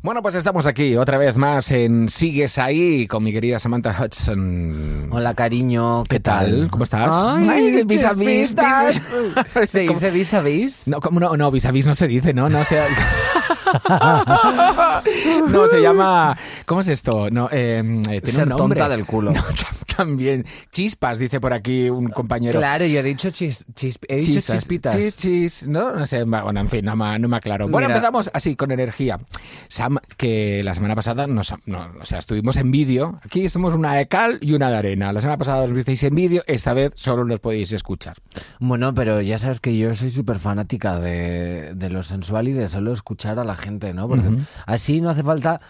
Bueno, pues estamos aquí otra vez más en Sigues ahí con mi querida Samantha Hudson. Hola, cariño. ¿Qué tal? ¿Cómo estás? Ay, vis a vis. ¿Se dice vis a vis? No, ¿cómo no? No, vis a vis no se dice, ¿no? No, se... no, se llama... ¿Cómo es esto? No, eh, eh, tiene Ser un nombre. tonta del culo. No, también. Chispas, dice por aquí un compañero. Claro, yo he dicho, chis, chis- he dicho chispitas. Chis, chis, no, no sé, bueno, en fin, no me, no me aclaro. Bueno, Mira. empezamos así, con energía. Sam, que la semana pasada nos, no, o sea, estuvimos en vídeo. Aquí estuvimos una de cal y una de arena. La semana pasada os visteis en vídeo, esta vez solo los podéis escuchar. Bueno, pero ya sabes que yo soy súper fanática de, de lo sensual y de solo escuchar a la gente, ¿no? Porque así no hace falta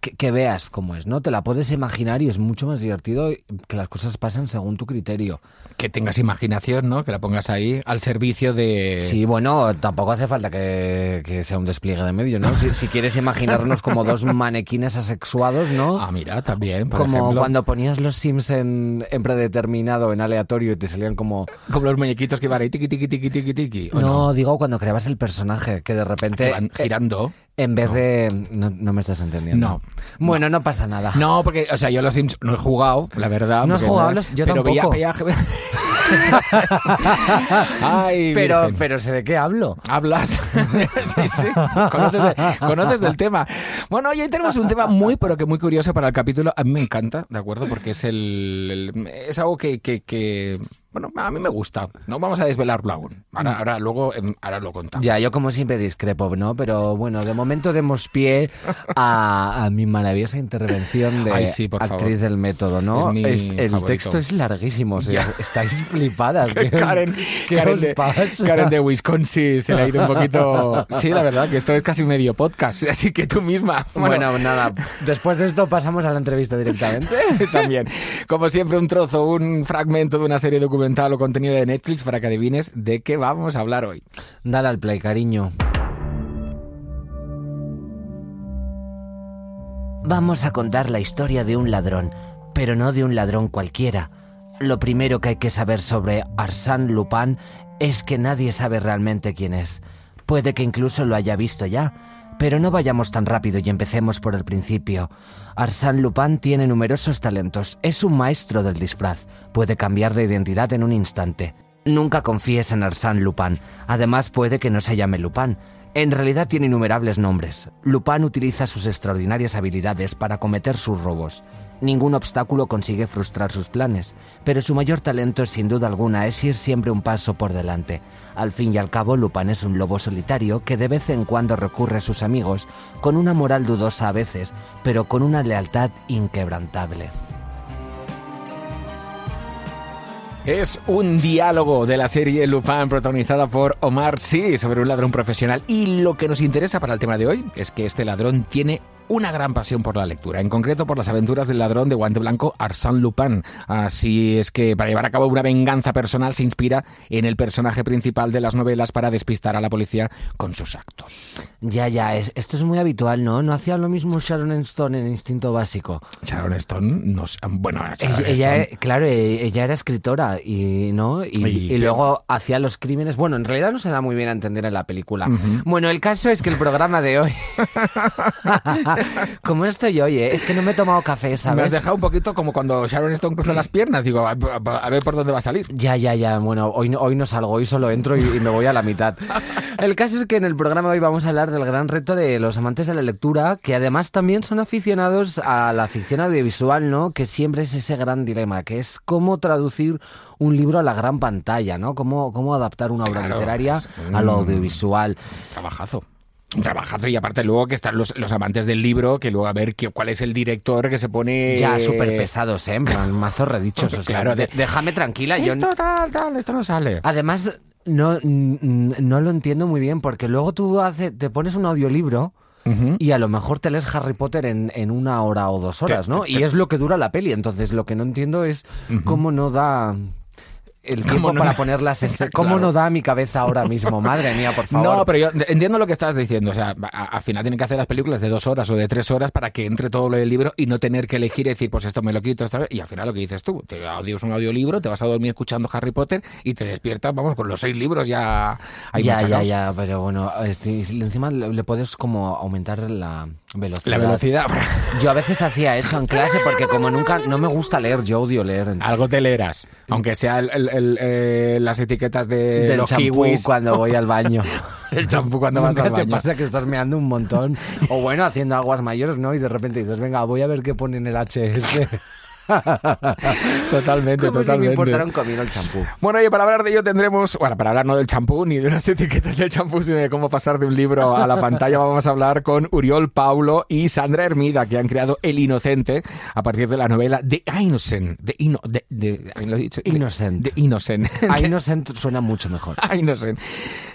que, que veas cómo es, ¿no? Te la puedes imaginar y es mucho más divertido que las cosas pasen según tu criterio. Que tengas imaginación, ¿no? Que la pongas ahí al servicio de... Sí, bueno, tampoco hace falta que, que sea un despliegue de medio, ¿no? Si, si quieres imaginarnos como dos manequines asexuados, ¿no? Ah, mira, también, por como ejemplo. cuando ponías los Sims en, en predeterminado, en aleatorio, y te salían como... Como los muñequitos que van ahí, tiqui, tiqui, tiqui, tiqui, tiqui. ¿o No, no? digo cuando creabas el personaje, que de repente... Que van eh, girando. En vez de... No, no me estás entendiendo. No. Bueno, no, pasa nada. No, porque, o sea, yo los Sims no he jugado, la verdad. ¿No porque- jugado los- yo pero veía- tampoco. veía- Ay, pero, Virgen. pero sé de qué hablo. Hablas. sí, sí, Conoces, de- conoces del tema. Bueno, hoy tenemos un tema muy, pero que muy curioso para el capítulo. A mí me encanta, ¿de acuerdo? Porque es el, el- es algo que, que- que, bueno, a mí me gusta. No vamos a desvelarlo aún. Ahora, ahora luego, em, ahora lo contamos. Ya, yo como siempre discrepo, ¿no? Pero bueno, de momento demos pie a, a mi maravillosa intervención de Ay, sí, por favor. actriz del método, ¿no? Es mi Es- el favorito. texto es larguísimo, o sea, estáis flipadas. ¿qué os- Karen, ¿Qué Karen os de, pasa? Karen de Wisconsin se le ha ido un poquito. Sí, la verdad, que esto es casi medio podcast. Así que tú misma. Bueno, nada, después de esto pasamos a la entrevista directamente. También. Como siempre, un trozo, un fragmento de una serie documental o contenido de Netflix para que adivines de qué vamos a hablar hoy. Dale al play, cariño. Vamos a contar la historia de un ladrón, pero no de un ladrón cualquiera. Lo primero que hay que saber sobre Arsène Lupin es que nadie sabe realmente quién es. Puede que incluso lo haya visto ya, pero no vayamos tan rápido y empecemos por el principio. Arsène Lupin tiene numerosos talentos, es un maestro del disfraz, puede cambiar de identidad en un instante. Nunca confíes en Arsène Lupin, además puede que no se llame Lupin. En realidad tiene innumerables nombres. Lupin utiliza sus extraordinarias habilidades para cometer sus robos. Ningún obstáculo consigue frustrar sus planes, pero su mayor talento, sin duda alguna, es ir siempre un paso por delante. Al fin y al cabo, Lupin es un lobo solitario que de vez en cuando recurre a sus amigos, con una moral dudosa a veces, pero con una lealtad inquebrantable. Es un diálogo de la serie Lupin protagonizada por Omar Sy sobre un ladrón profesional. Y lo que nos interesa para el tema de hoy es que este ladrón tiene una gran pasión por la lectura, en concreto por las aventuras del ladrón de guante blanco Arsène Lupin. Así es que para llevar a cabo una venganza personal se inspira en el personaje principal de las novelas para despistar a la policía con sus actos. Ya, ya, es- esto es muy habitual, ¿no? ¿No hacía lo mismo Sharon Stone en Instinto Básico? Sharon Stone, nos, bueno, Sharon Ella, Stone- claro, e- ella era escritora y no y, Y- y luego hacía los crímenes. Bueno, en realidad no se da muy bien a entender en la película. Bueno, el caso es que el programa de hoy, como estoy hoy, ¿eh? es que no me he tomado café, me has ¿sabes? dejado un poquito como cuando Sharon Stone cruza las piernas. Digo, a, a- a ver por dónde va a salir. Ya, ya, ya. Bueno, hoy no, hoy no salgo, hoy solo entro y, y me voy a la mitad. El caso es que en el programa de hoy vamos a hablar del gran reto de los amantes de la lectura, que además también son aficionados a la ficción audiovisual, ¿no? Que siempre es ese gran dilema, que es cómo traducir un libro a la gran pantalla, ¿no? Cómo, cómo adaptar una obra Claro, literaria es a lo audiovisual. Trabajazo. Un trabajazo y aparte luego que están los, los amantes del libro, que luego a ver qué- cuál es el director que se pone... Ya súper pesados, ¿eh? Mazos redichos. O sea, Claro, de- déjame tranquila. Yo, Esto tal, tal, esto no sale. Además, no, no lo entiendo muy bien porque luego tú hace, te pones un audiolibro y a lo mejor te lees Harry Potter en, en una hora o dos horas, ¿no? te- Y es lo que dura la peli. Entonces, lo que no entiendo es cómo no da el ¿Cómo tiempo no para da? poner las escenas. ¿Cómo Claro. no da mi cabeza ahora mismo? Madre mía, por favor. No, pero yo entiendo lo que estás diciendo. O sea, al final tienen que hacer las películas de dos horas o de tres horas para que entre todo lo del libro y no tener que elegir y decir, pues esto me lo quito. Esto... Y al final lo que dices tú, te audios un audiolibro, te vas a dormir escuchando Harry Potter y te despiertas, vamos, con los seis libros ya hay ya, ya, ya, pero bueno, este, encima le puedes como aumentar la, Velocidad. La velocidad. Yo a veces hacía eso en clase porque como nunca, no me gusta leer, yo odio leer. Algo te leerás, aunque sea el- el- el, eh, las etiquetas de Del los champú kiwis. cuando voy al baño. El champú cuando vas al te baño. pasa que estás meando un montón. O bueno, haciendo aguas mayores, ¿no? Y de repente dices, venga, voy a ver qué pone en el HS. Totalmente, Como si me totalmente. importara un comino el champú. Bueno, oye, para hablar de ello tendremos, bueno, para hablar no del champú ni de las etiquetas del champú, sino de cómo pasar de un libro a la pantalla, vamos a hablar con Uriol Paulo y Sandra Hermida, que han creado El Inocente a partir de la novela The Innocent. The Inno- de, de- ¿lo he dicho? De- Innocent. The Innocent. Innocent suena mucho mejor. Innocent.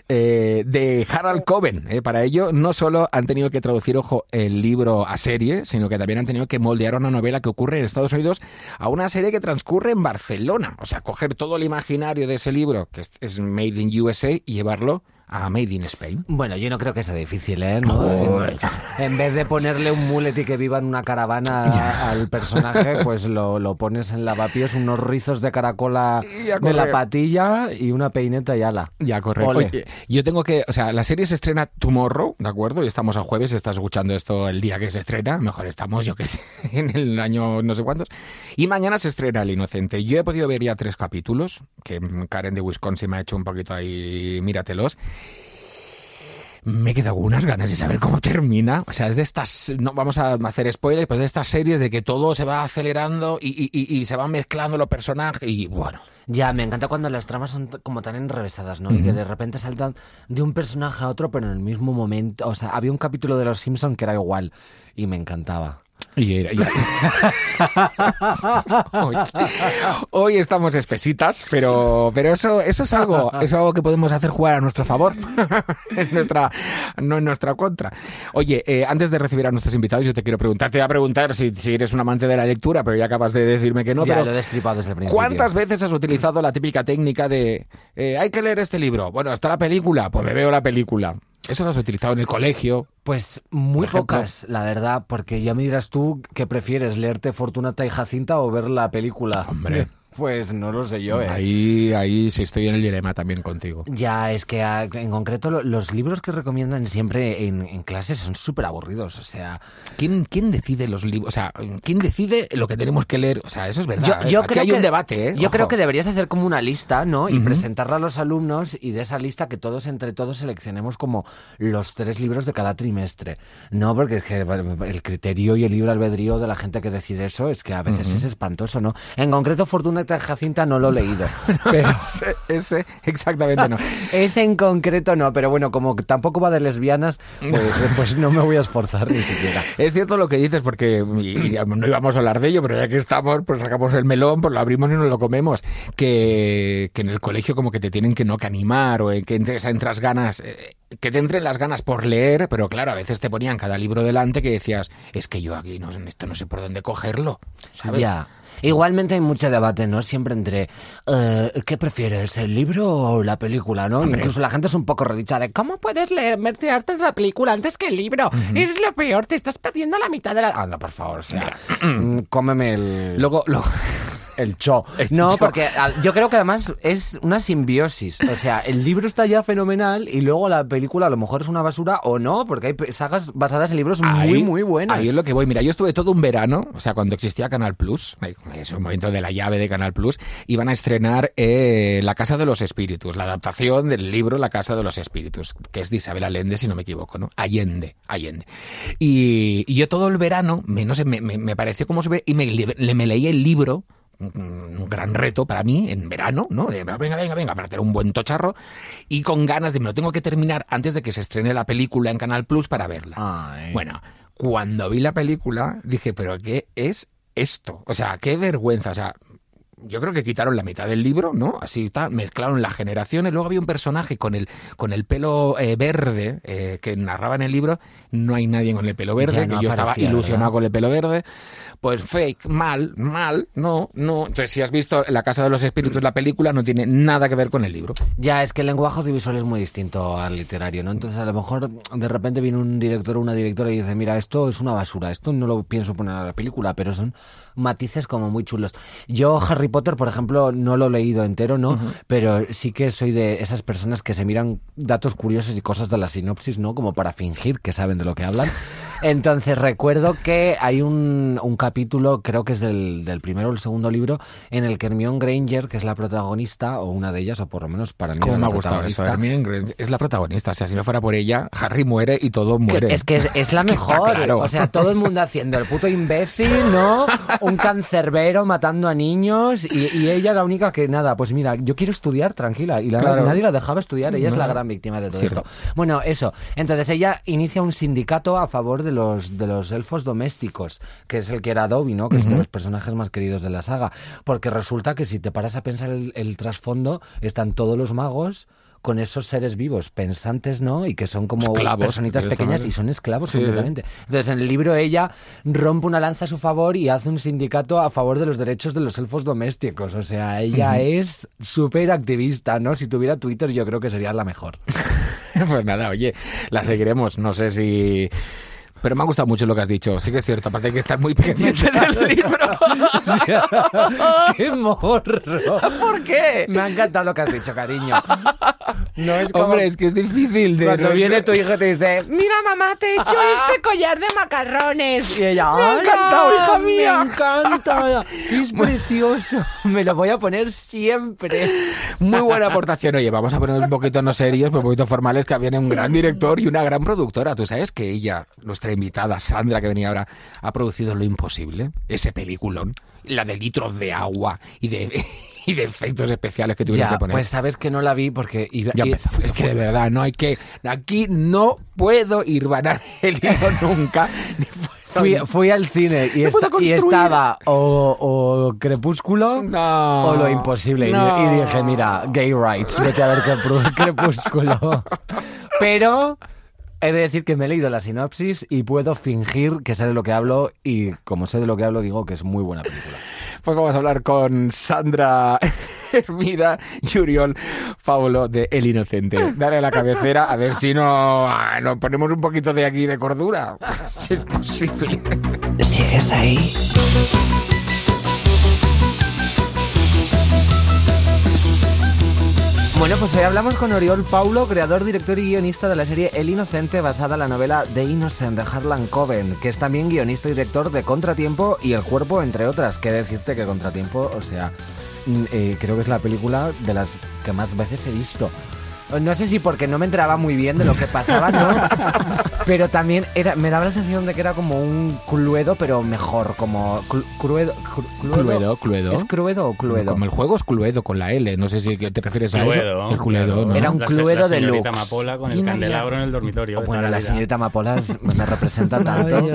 Eh, de Harald Coben. eh. Para ello, no solo han tenido que traducir, ojo, el libro a serie, sino que también han tenido que moldear una novela que ocurre en Estados Unidos a una serie que transcurre en Barcelona. O sea, coger todo el imaginario de ese libro, que es Made in USA, y llevarlo a Made in Spain. Bueno, yo no creo que sea difícil, ¿eh? ¿No? Joder. En, en vez de ponerle un mulet y que viva en una caravana al personaje, pues lo, lo pones en lavapiés, unos rizos de caracola de la patilla y una peineta y ala. Ya, correcto. Yo tengo que, o sea, la serie se estrena tomorrow, ¿de acuerdo? Y estamos a jueves, estás escuchando esto el día que se estrena, mejor estamos, yo que sé, en el año no sé cuántos. Y mañana se estrena El Inocente. Yo he podido ver ya tres capítulos, que Karen de Wisconsin me ha hecho un poquito ahí, míratelos. Me he quedado con unas ganas de saber cómo termina. O sea, es de estas, no vamos a hacer spoilers, pero es de estas series de que todo se va acelerando y, y- y- y se van mezclando los personajes y bueno. Ya, me encanta cuando las tramas son como tan enrevesadas, ¿no? Y que de repente saltan de un personaje a otro, pero en el mismo momento. O sea, había un capítulo de Los Simpson que era igual y me encantaba. Y era- y- hoy, hoy estamos espesitas, pero, pero eso, eso es algo, es algo que podemos hacer jugar a nuestro favor, en nuestra, no en nuestra contra. Oye, eh, antes de recibir a nuestros invitados, yo te quiero preguntar, te voy a preguntar si, si eres un amante de la lectura, pero ya acabas de decirme que no. ya pero lo he destripado desde el principio. ¿Cuántas veces has utilizado la típica técnica de eh, hay que leer este libro? Bueno, está la película, pues me veo la película. Eso lo has utilizado en el colegio. Pues muy pocas, la verdad, porque ya me dirás tú qué prefieres, leerte Fortunata y Jacinta o ver la película. Hombre. Pues no lo sé yo, ¿eh? Ahí, ahí sí estoy en el dilema también contigo. Ya, es que ah, en concreto lo- los libros que recomiendan siempre en, en clase son súper aburridos, o sea... ¿Quién, ¿Quién decide los libros? O sea, ¿quién decide lo que tenemos que leer? O sea, eso es verdad. Yo, yo ¿eh? Aquí creo hay que, un debate, ¿eh? Yo Ojo. creo que deberías hacer como una lista, ¿no? Y presentarla a los alumnos y de esa lista que todos entre todos seleccionemos como los tres libros de cada trimestre. No, porque es que el criterio y el libre albedrío de la gente que decide eso es que a veces es espantoso, ¿no? En concreto, Y Jacinta no lo he leído. Pero Ese, ese, exactamente no. ese en concreto no, pero bueno, como tampoco va de lesbianas, pues, pues no me voy a esforzar ni siquiera. Es cierto lo que dices, porque y- y no íbamos a hablar de ello, pero ya que estamos, pues sacamos el melón, pues lo abrimos y nos lo comemos. Que, que en el colegio como que te tienen que no que animar o que entres, entras ganas, eh, que te entren las ganas por leer, pero claro, a veces te ponían cada libro delante que decías, es que yo aquí no, esto no sé por dónde cogerlo. ¿sabes? Ya. Igualmente hay mucho debate, ¿no? Siempre entre eh, ¿qué prefieres, el libro o la película, no? Incluso la gente es un poco redicha de ¿cómo puedes leer, meterte en la película antes que el libro? Es lo peor, te estás perdiendo la mitad de la... Anda, por favor, o sea, mm, cómeme el... Luego, luego, El cho. No, cho. porque yo creo que además es una simbiosis. O sea, el libro está ya fenomenal y luego la película a lo mejor es una basura o no, porque hay sagas basadas en libros muy, Ahí- muy buenas. Ahí es lo que voy. Mira, yo estuve todo un verano, o sea, cuando existía Canal Plus, es un momento de la llave de Canal Plus, iban a estrenar eh, La Casa de los Espíritus, la adaptación del libro La Casa de los Espíritus, que es de Isabel Allende, si no me equivoco, ¿no? Allende, Allende. Y, y yo todo el verano, me, no sé, me, me- me pareció como se ve, y me, me leí el libro un gran reto para mí en verano, ¿no? De, venga, venga, venga, para tener un buen tocharro y con ganas de me lo tengo que terminar antes de que se estrene la película en Canal Plus para verla. Ay. Bueno, cuando vi la película dije, pero ¿qué es esto? O sea, qué vergüenza. O sea, yo creo que quitaron la mitad del libro, ¿no? Así tal, mezclaron las generaciones. Luego había un personaje con el, con el pelo eh, verde eh, que narraba en el libro. No hay nadie con el pelo verde, no que yo estaba ilusionado ¿verdad? con el pelo verde. Pues fake, mal, mal, no, no. Entonces, si has visto La Casa de los Espíritus, la película, no tiene nada que ver con el libro. Ya, es que el lenguaje audiovisual es muy distinto al literario, ¿no? Entonces, a lo mejor de repente viene un director o una directora y dice, mira, esto es una basura, esto no lo pienso poner a la película, pero son matices como muy chulos. Yo, Harry Potter, por ejemplo, no lo he leído entero, ¿no? Pero sí que soy de esas personas que se miran datos curiosos y cosas de la sinopsis, ¿no? Como para fingir que saben de lo que hablan. Entonces recuerdo que hay un, un capítulo, creo que es del, del, primero o el segundo libro, en el que Hermione Granger, que es la protagonista, o una de ellas, o por lo menos para mí. ¿Cómo me ha gustado eso? Hermione Granger es la protagonista. O sea, si no fuera por ella, Harry muere y todo muere. Es que es, es la Es mejor. claro. O sea, todo el mundo haciendo el puto imbécil, ¿no? Un cancerbero matando a niños y, y ella la única que nada, pues mira, yo quiero estudiar tranquila y la- Claro. nadie la dejaba estudiar, ella es la gran víctima de todo Cierto. esto. Bueno, eso. Entonces ella inicia un sindicato a favor de los, de los elfos domésticos, que es el que era Dobby, ¿no? Que es de los personajes más queridos de la saga. Porque resulta que si te paras a pensar el, el trasfondo, están todos los magos con esos seres vivos, pensantes, ¿no? Y que son como Esclavos, personitas pequeñas y son esclavos Sí. completamente. Entonces, en el libro ella rompe una lanza a su favor y hace un sindicato a favor de los derechos de los elfos domésticos. O sea, ella es súper activista, ¿no? Si tuviera Twitter yo creo que sería la mejor. Pues nada, oye, la seguiremos. No sé si. Pero me ha gustado mucho lo que has dicho. Sí que es cierto, aparte de que estás muy pendiente del libro. ¡Qué morro! ¿Por qué? Me ha encantado lo que has dicho, cariño. No es como... Hombre, es que es difícil de. Cuando viene tu hijo te dice, mira mamá, te he hecho este collar de macarrones. Y ella, Me ha "Hola, encantado, hija mía". Me encanta. Es precioso. Me lo voy a poner siempre. Muy buena aportación. Oye, vamos a poner un poquito no serios, pero un poquito formales, que viene un gran director y una gran productora. Tú sabes que ella, nuestra invitada Sandra, que venía ahora, ha producido Lo Imposible, ese peliculón, la de litros de agua y de, y de efectos especiales que tuvieron Ya, que poner. pues sabes que no la vi porque iba Ya y- empezamos. Es que de verdad, no hay que. Aquí no puedo ir el hilo nunca. ni Fui, fui al cine y, estaba o, o Crepúsculo No. o Lo Imposible. Y- No. Y, dije, mira, gay rights, vete a ver Crepú- Crepúsculo. Pero he de decir que me he leído la sinopsis y puedo fingir que sé de lo que hablo y como sé de lo que hablo digo que es muy buena película. Pues vamos a hablar con Sandra Hermida y Uriol Faulo de El Inocente. Dale a la cabecera a ver si no ah, nos ponemos un poquito de aquí de cordura. Si es posible. ¿Sigues ahí? Bueno, pues hoy hablamos con Oriol Paulo, creador, director y guionista de la serie El Inocente, basada en la novela The Innocent de Harlan Coben, que es también guionista y director de Contratiempo y El Cuerpo, entre otras. Que decirte que Contratiempo, o sea, mm, eh, creo que es la película de las que más veces he visto. No sé si porque no me enteraba muy bien de lo que pasaba, ¿no? Pero también era, me daba la sensación de que era como un cluedo, pero mejor, como cru- cruedo. cru- Cluedo, Cluedo. ¿Es cruedo o cluedo? Como el juego es Cluedo con la L. No sé si te refieres a Cluedo, eso. El Cluedo. ¿no? Era un La- cluedo la de señorita lux. Amapola con el candelabro en el dormitorio. Bueno, la señorita Amapolas me representa tanto.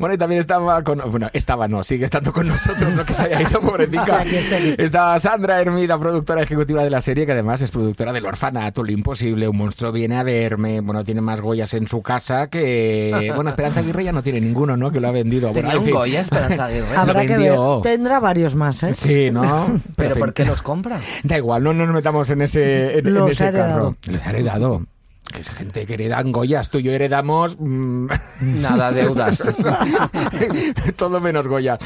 Bueno, y también estaba con. Bueno, estaba, no, sigue estando con nosotros, no que se haya ido, pobrecita. Está Sandra Hermida, productora ejecutiva de la serie, que además es productora del Orfanato, Lo Imposible, Un monstruo viene a verme. Bueno, tiene más Goyas en su casa que. Bueno, Esperanza Aguirre ya no tiene ninguno, ¿no? Que lo ha vendido. Bueno, Tenía en un fin. Goya Esperanza Aguirre. Habrá que ver. Tendrá varios más, ¿eh? Sí, ¿no? Pero ¿por qué los compra? Da igual, no nos metamos en ese, en, en carro. Les ha heredado. Que es gente que heredan Goyas. Tú y yo heredamos. mm, Nada, deudas. Todo menos Goya.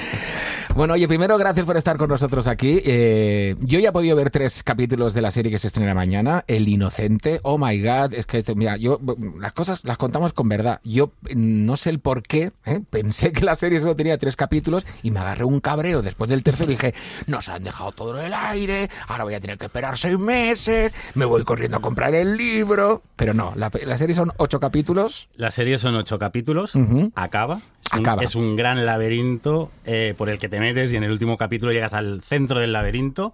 Bueno, oye, primero, gracias por estar con nosotros aquí. Eh, yo ya he podido ver tres capítulos de la serie que se estrena mañana, El Inocente. Oh my God, es que, mira, yo, las cosas las contamos con verdad. Yo mm, no sé el por qué, ¿eh? pensé que la serie solo tenía tres capítulos y me agarré un cabreo después del tercero y dije, nos han dejado todo en el aire, ahora voy a tener que esperar seis meses, me voy corriendo a comprar el libro. Pero no, la, la serie son ocho capítulos. La serie son ocho capítulos, acaba. Es un, Acaba. es un gran laberinto eh, por el que te metes y en el último capítulo llegas al centro del laberinto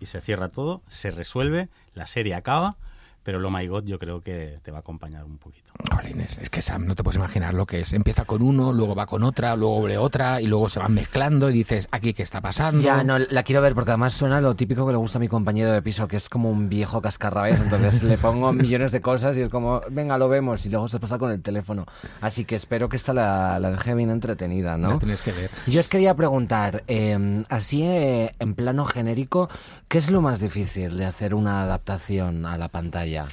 y se cierra todo, se resuelve, la serie acaba, pero lo My God yo creo que te va a acompañar un poquito. Jolines, es que Sam, no te puedes imaginar lo que es. Empieza con uno, luego va con otra, luego de otra, y luego se van mezclando y dices, aquí qué está pasando. Ya, no, la quiero ver porque además suena lo típico que le gusta a mi compañero de piso, que es como un viejo cascarrabias. Entonces le pongo millones de cosas y es como, venga, lo vemos. Y luego se pasa con el teléfono. Así que espero que esta la, la deje bien entretenida, La ¿no? tienes que ver. Yo os quería preguntar, eh, así eh, en plano genérico, ¿qué es lo más difícil de hacer una adaptación a la pantalla?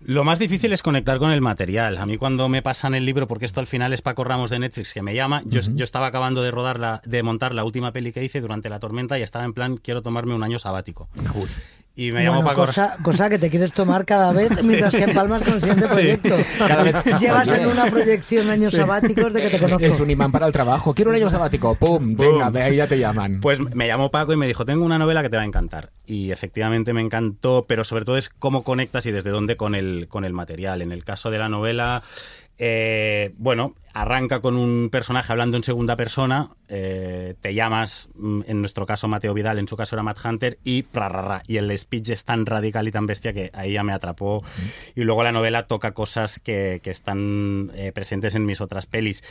Lo más difícil es conectar con el material. A mí cuando me pasan el libro, porque esto al final es Paco Ramos de Netflix que me llama, yo, yo estaba acabando de rodar la, de montar la última peli que hice durante la tormenta y estaba en plan quiero tomarme un año sabático. Y me llamó Bueno, Paco cosa, cosa que te quieres tomar cada vez mientras que empalmas con el siguiente proyecto. cada vez- Llevas en una proyección de años sabáticos de que te conozco. Es un imán para el trabajo. Quiero un año sabático. ¡Pum! Venga, ve ahí ya te llaman. Pues me llamó Paco y me dijo, tengo una novela que te va a encantar. Y efectivamente me encantó, pero sobre todo es cómo conectas y desde dónde con el, con el material. En el caso de la novela, eh, bueno, arranca con un personaje hablando en segunda persona, eh, te llamas, mm, en nuestro caso Mateo Vidal, en su caso era Matt Hunter, y y el speech es tan radical y tan bestia que ahí ya me atrapó. Y luego la novela toca cosas que, que están eh, presentes en mis otras pelis.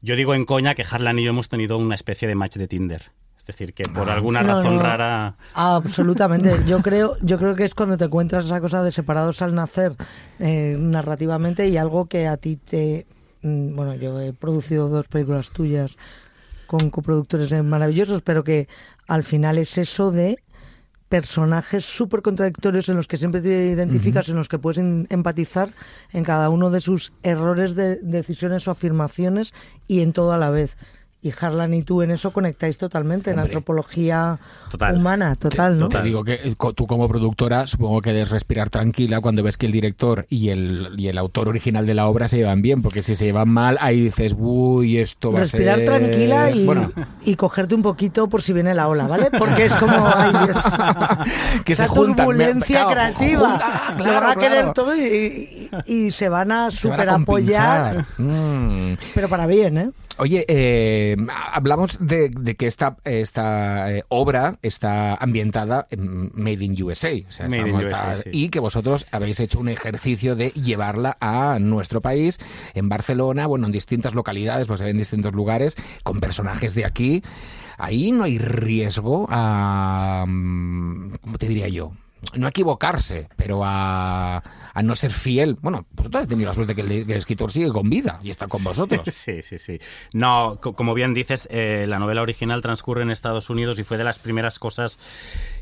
Yo digo en coña que Harlan y yo hemos tenido una especie de match de Tinder. Es decir, que por alguna No, razón no. rara... Absolutamente. Yo creo, yo creo que es cuando te encuentras esa cosa de separados al nacer eh, narrativamente y algo que a ti te... mm, Bueno, yo he producido dos películas tuyas con coproductores maravillosos, pero que al final es eso de personajes súper contradictorios en los que siempre te identificas, en los que puedes in- empatizar en cada uno de sus errores de decisiones o afirmaciones y en todo a la vez. Y Harlan y tú en eso conectáis totalmente, en Hombre. antropología Total. humana, total, ¿no? Te digo que eh, tú como productora supongo que debes respirar tranquila cuando ves que el director y el, y el autor original de la obra se llevan bien, porque si se llevan mal, ahí dices, uy, esto va Respirar a ser... tranquila y, Bueno, y cogerte un poquito por si viene la ola, ¿vale? Porque es como, ay Dios, que se esa juntan. turbulencia me- creativa. junta- ah, Lo claro, va a querer claro. todo y, y- y se van a Se van super a apoyar. Mm. pero para bien, ¿eh? Oye, eh, hablamos de, de que esta, esta eh, obra está ambientada en Made in USA. o sea, Made in USA, sí. Y que vosotros habéis hecho un ejercicio de llevarla a nuestro país, en Barcelona, bueno, en distintas localidades, pues en distintos lugares, con personajes de aquí. Ahí no hay riesgo a... mm, ¿Cómo te diría yo? No a equivocarse, pero a, a no ser fiel. Bueno, vosotros habéis tenido la suerte que el, que el escritor sigue con vida y está con vosotros. Sí, sí, sí. No, co- como bien dices, eh, la novela original transcurre en Estados Unidos y fue de las primeras cosas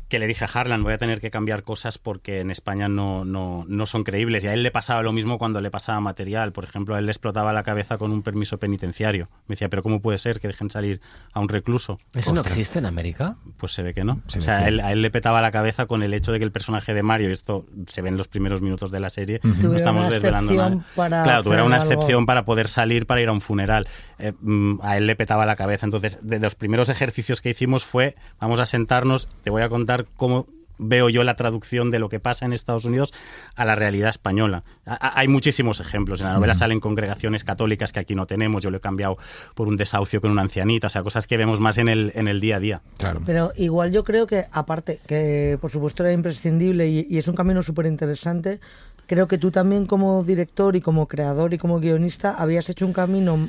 que le dije a Harlan, voy a tener que cambiar cosas porque en España no, no, no son creíbles. Y a él le pasaba lo mismo cuando le pasaba material. Por ejemplo, a él le explotaba la cabeza con un permiso penitenciario. Me decía, pero ¿cómo puede ser que dejen salir a un recluso? ¿Eso no existe en América? Pues se ve que no. Se o sea, a él, a él le petaba la cabeza con el hecho de que el personaje de Mario, y esto se ve en los primeros minutos de la serie, no estamos desvelando nada. para claro, tuviera una algo. excepción para poder salir para ir a un funeral. Eh, mm, a él le petaba la cabeza. Entonces, de los primeros ejercicios que hicimos fue, vamos a sentarnos, te voy a contar cómo veo yo la traducción de lo que pasa en Estados Unidos a la realidad española. A- a- hay muchísimos ejemplos. En la novela salen congregaciones católicas que aquí no tenemos. Yo lo he cambiado por un desahucio con una ancianita. O sea, cosas que vemos más en el, en el día a día. Claro. Pero igual yo creo que, aparte, que por supuesto era imprescindible y, y es un camino súper interesante, creo que tú también como director y como creador y como guionista habías hecho un camino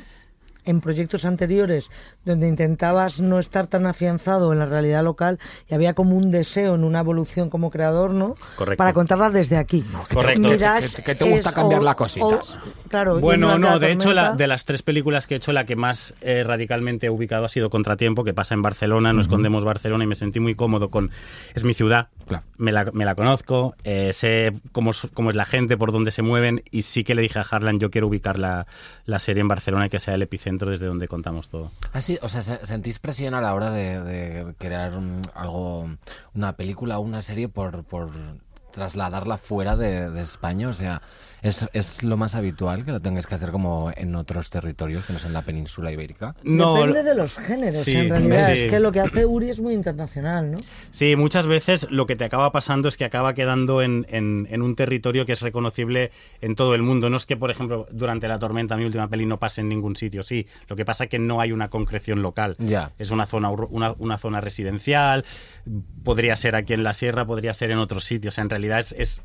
en proyectos anteriores donde intentabas no estar tan afianzado en la realidad local y había como un deseo en una evolución como creador, ¿no? Correcto. Para contarla desde aquí. que te- Correcto. Miras, que te- que te gusta es cambiar o- las cositas. o- claro. Bueno, no, la de hecho, la- de las tres películas que he hecho, la que más eh, radicalmente he ubicado ha sido Contratiempo, que pasa en Barcelona, no escondemos Barcelona, y me sentí muy cómodo con... Es mi ciudad, Claro. me, la, me la conozco, eh, sé cómo, es- cómo es la gente, por dónde se mueven, y sí que le dije a Harlan, yo quiero ubicar la, la serie en Barcelona y que sea el epicentro desde donde contamos todo. Ah, sí, o sea, se- ¿sentís presión a la hora de, de crear un- algo, una película o una serie por, por trasladarla fuera de, de España? O sea, ¿es, ¿es lo más habitual que lo tengáis que hacer como en otros territorios que no sean la península ibérica? Depende de los géneros, Sí, en realidad. sí. Es que lo que hace Uri es muy internacional, ¿no? Sí, muchas veces lo que te acaba pasando es que acaba quedando en, en- en un territorio que es reconocible en todo el mundo. No es que, por ejemplo, durante la tormenta mi última peli no pase en ningún sitio, sí. Lo que pasa es que no hay una concreción local. Ya. Es una zona, una, una zona residencial, podría ser aquí en la sierra, podría ser en otros sitios. O sea, en realidad es...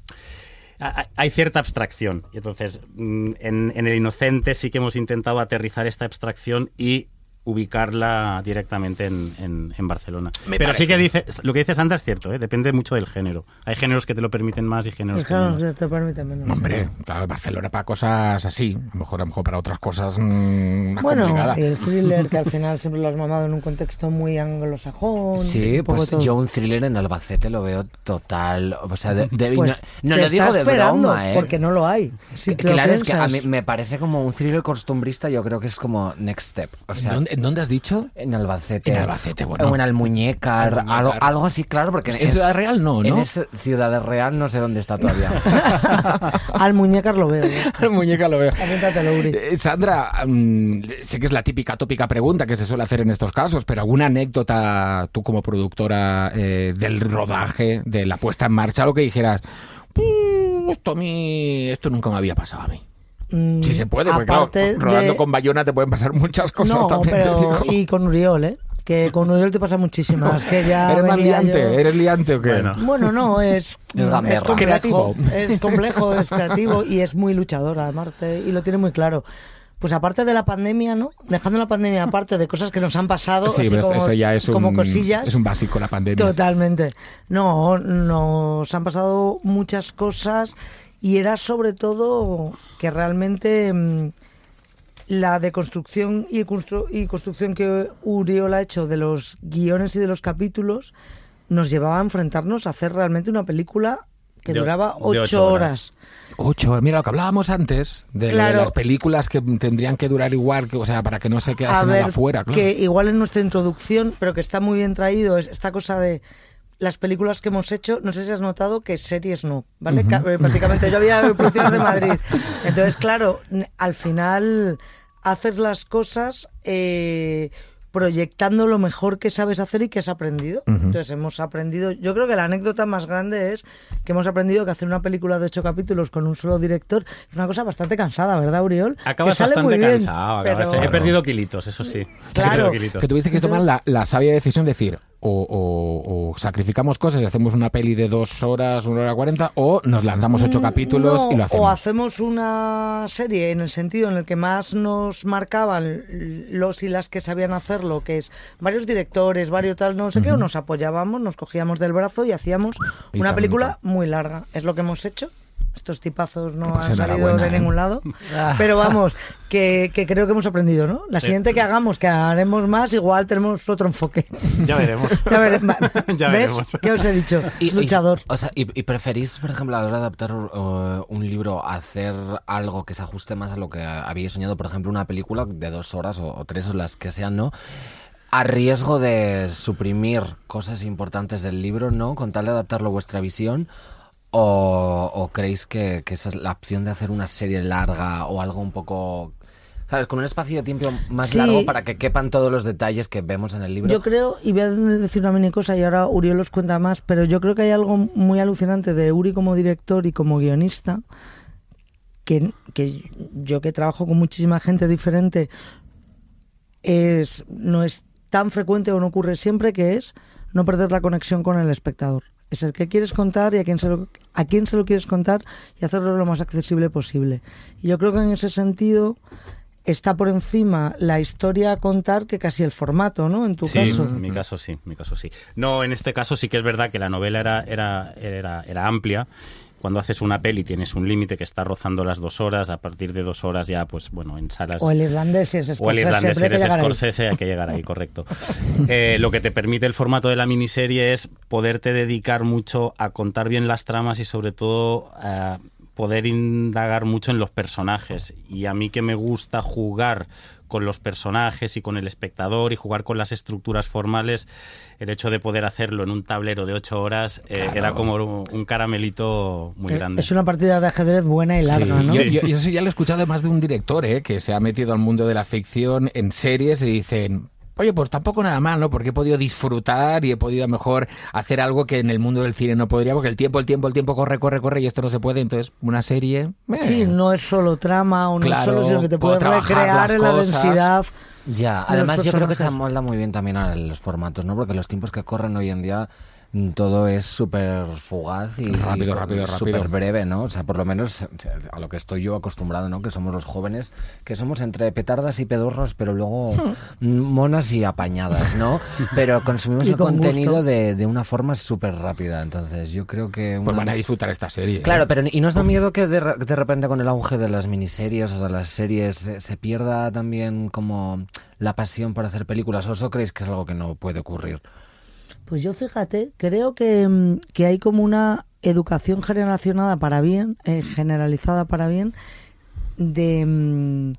hay cierta abstracción. Entonces, mm, en, en El Inocente sí que hemos intentado aterrizar esta abstracción y ubicarla directamente en, en- en Barcelona. Me Pero sí que dice, lo que dice Sandra es cierto, ¿eh? depende mucho del género. Hay géneros que te lo permiten más y géneros Es que que no te permite menos. Hombre, claro, Barcelona para cosas así, a lo mejor, a lo mejor para otras cosas mm, más Bueno, el thriller que al final siempre lo has mamado en un contexto muy anglosajón. Sí, pues todo. yo un thriller en Albacete lo veo total. O sea, de- de- Pues no, lo digo de esperando, broma, ¿eh? Porque no lo hay. Si te lo claro, es que a mí me parece como un thriller costumbrista, yo creo que es como next step. O ¿En, sea, dónde, en dónde has dicho? en Albacete. En Albacete, bueno. O en Almuñécar, Almuñécar. Algo, algo así, claro, porque En Ciudad Real no, En ¿no? ese- Ciudad Real no sé dónde está todavía. Al muñecas lo veo. ¿eh? El muñeca lo veo. Apúntatelo, Uri. Eh, Sandra, mm, sé que es la típica tópica pregunta que se suele hacer en estos casos, pero ¿alguna anécdota tú como productora eh, del rodaje, de la puesta en marcha, lo que dijeras, "Mm, esto a mí, esto nunca me había pasado a mí? Mm, Si se puede, porque claro, aparte rodando de- con Bayona te pueden pasar muchas cosas No, también. te pero digo. y con Uriol, ¿eh? Que con Uriol te pasa muchísimas. Que ya ¿Eres más liante? yo- ¿Eres liante o qué? Bueno. Bueno, no, es, Es complejo, Creativo. es complejo, es creativo y es muy luchador, además, te- y lo tiene muy claro. Pues aparte de la pandemia, ¿no? Dejando la pandemia aparte de cosas que nos han pasado, Sí, así pero como, eso ya es un, como cosillas. es un básico la pandemia. Totalmente. No, nos han pasado muchas cosas y era sobre todo que realmente mm, la deconstrucción y, constru- y construcción que Uriol ha hecho de los guiones y de los capítulos nos llevaba a enfrentarnos a hacer realmente una película que De- duraba ocho ocho horas. horas. Ocho, mira lo que hablábamos antes, de Claro. las películas que tendrían que durar igual, que, o sea, para que no se a quedase ver, nada fuera, claro. que igual en nuestra introducción, pero que está muy bien traído, es esta cosa de las películas que hemos hecho, no sé si has notado que series no, ¿vale? Eh, Prácticamente yo había producciones de Madrid. Entonces, claro, al final haces las cosas eh, proyectando lo mejor que sabes hacer y que has aprendido. Entonces hemos aprendido, yo creo que la anécdota más grande es que hemos aprendido que hacer una película de ocho capítulos con un solo director es una cosa bastante cansada, ¿verdad, Uriol? Acabas que sale bastante muy bien, cansado. acabas- pero- He perdido kilitos, eso sí. Claro. Que tuviste que tomar la, la sabia decisión de decir, o, o- o sacrificamos cosas y hacemos una peli de dos horas, una hora cuarenta, o nos lanzamos ocho Mm, capítulos no, y lo O hacemos. hacemos una serie en el sentido en el que más nos marcaban los y las que sabían hacerlo, que es varios directores, varios tal, no sé qué, o nos apoyábamos, nos cogíamos del brazo y hacíamos Y una película muy larga. Es lo que hemos hecho. Estos tipazos no Pues han salido enhorabuena, de ¿eh? ningún lado. Pero vamos, que, que creo que hemos aprendido, ¿no? La Sí. siguiente que hagamos, que haremos más, igual tenemos otro enfoque. Ya veremos. Ya vere- Ya ¿Ves? veremos. ¿Qué os he dicho? Y- y- Luchador. o sea, y, y preferís, por ejemplo, a la hora de adaptar uh, un libro, hacer algo que se ajuste más a lo que habíais soñado, por ejemplo, una película de dos horas o, o tres o las que sean, ¿no? A riesgo de suprimir cosas importantes del libro, ¿no? Con tal de adaptarlo a vuestra visión. ¿O, o creéis que, que esa es la opción de hacer una serie larga o algo un poco... ¿Sabes? Con un espacio de tiempo más Sí. largo para que quepan todos los detalles que vemos en el libro. Yo creo, y voy a decir una mini cosa y ahora Uriol os cuenta más, pero yo creo que hay algo muy alucinante de Uri como director y como guionista, que, que yo que trabajo con muchísima gente diferente, es, no es tan frecuente o no ocurre siempre, que es no perder la conexión con el espectador. Es el que quieres contar y a quién se lo, a quién se lo quieres contar y hacerlo lo más accesible posible. Y yo creo que en ese sentido está por encima la historia a contar que casi el formato, ¿no? En tu sí, caso. en mi caso sí, en mi caso sí. No, en este caso sí que es verdad que la novela era, era, era, era amplia. Cuando haces una peli tienes un límite que está rozando las dos horas. A partir de dos horas ya, pues bueno, en salas... O el irlandés, si es O el irlandés, que eres. Scorsese, hay que llegar ahí, correcto. Eh, lo que te permite el formato de la miniserie es poderte dedicar mucho a contar bien las tramas y sobre todo a poder indagar mucho en los personajes. Y a mí que me gusta jugar con los personajes y con el espectador y jugar con las estructuras formales, el hecho de poder hacerlo en un tablero de ocho horas eh, Claro. era como un, un caramelito muy Eh, grande. Es una partida de ajedrez buena y larga, Sí, ¿no? yo, Sí. yo- ya lo he escuchado de más de un director, ¿eh? que se ha metido al mundo de la ficción en series y dicen, oye, pues tampoco nada mal, ¿no? Porque he podido disfrutar y he podido a lo mejor hacer algo que en el mundo del cine no podría, porque el tiempo, el tiempo, el tiempo corre, corre, corre y esto no se puede. Entonces, una serie... eh, Sí, no es solo trama o no Claro, es solo, sino que te puedes recrear en la densidad. Ya, además yo creo que se amolda muy bien también a los formatos, ¿no? Porque los tiempos que corren hoy en día todo es súper fugaz y Rápido, y rápido, súper rápido. breve, ¿no? O sea, por lo menos a lo que estoy yo acostumbrado, ¿no? Que somos los jóvenes, que somos entre petardas y pedorros, pero luego monas y apañadas, ¿no? Pero consumimos el con contenido de, de una forma súper rápida. Entonces, yo creo que... Pues una- van a disfrutar esta serie. ¿eh? Claro, pero ¿y no os da miedo que de, re- de repente con el auge de las miniseries o de las series se, se pierda también como la pasión por hacer películas? ¿O eso creéis que es algo que no puede ocurrir? Pues yo fíjate, creo que, mm, que hay como una educación generacionada para bien, eh, generalizada para bien, de, mm,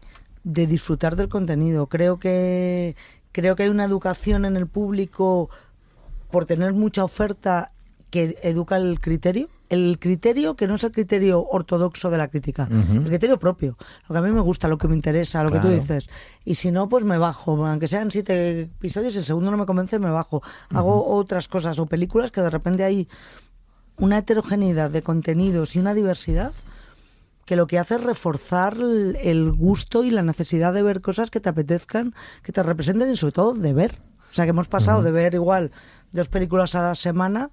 de disfrutar del contenido. Creo que creo que hay una educación en el público por tener mucha oferta que educa el criterio. El criterio que no es el criterio ortodoxo de la crítica, el criterio propio. Lo que a mí me gusta, lo que me interesa, lo que tú dices. Y si no, pues me bajo. Aunque sean siete episodios, el segundo no me convence, me bajo. Hago otras cosas o películas que de repente hay una heterogeneidad de contenidos y una diversidad que lo que hace es reforzar el, el gusto y la necesidad de ver cosas que te apetezcan, que te representen y sobre todo de ver. O sea, que hemos pasado de ver igual dos películas a la semana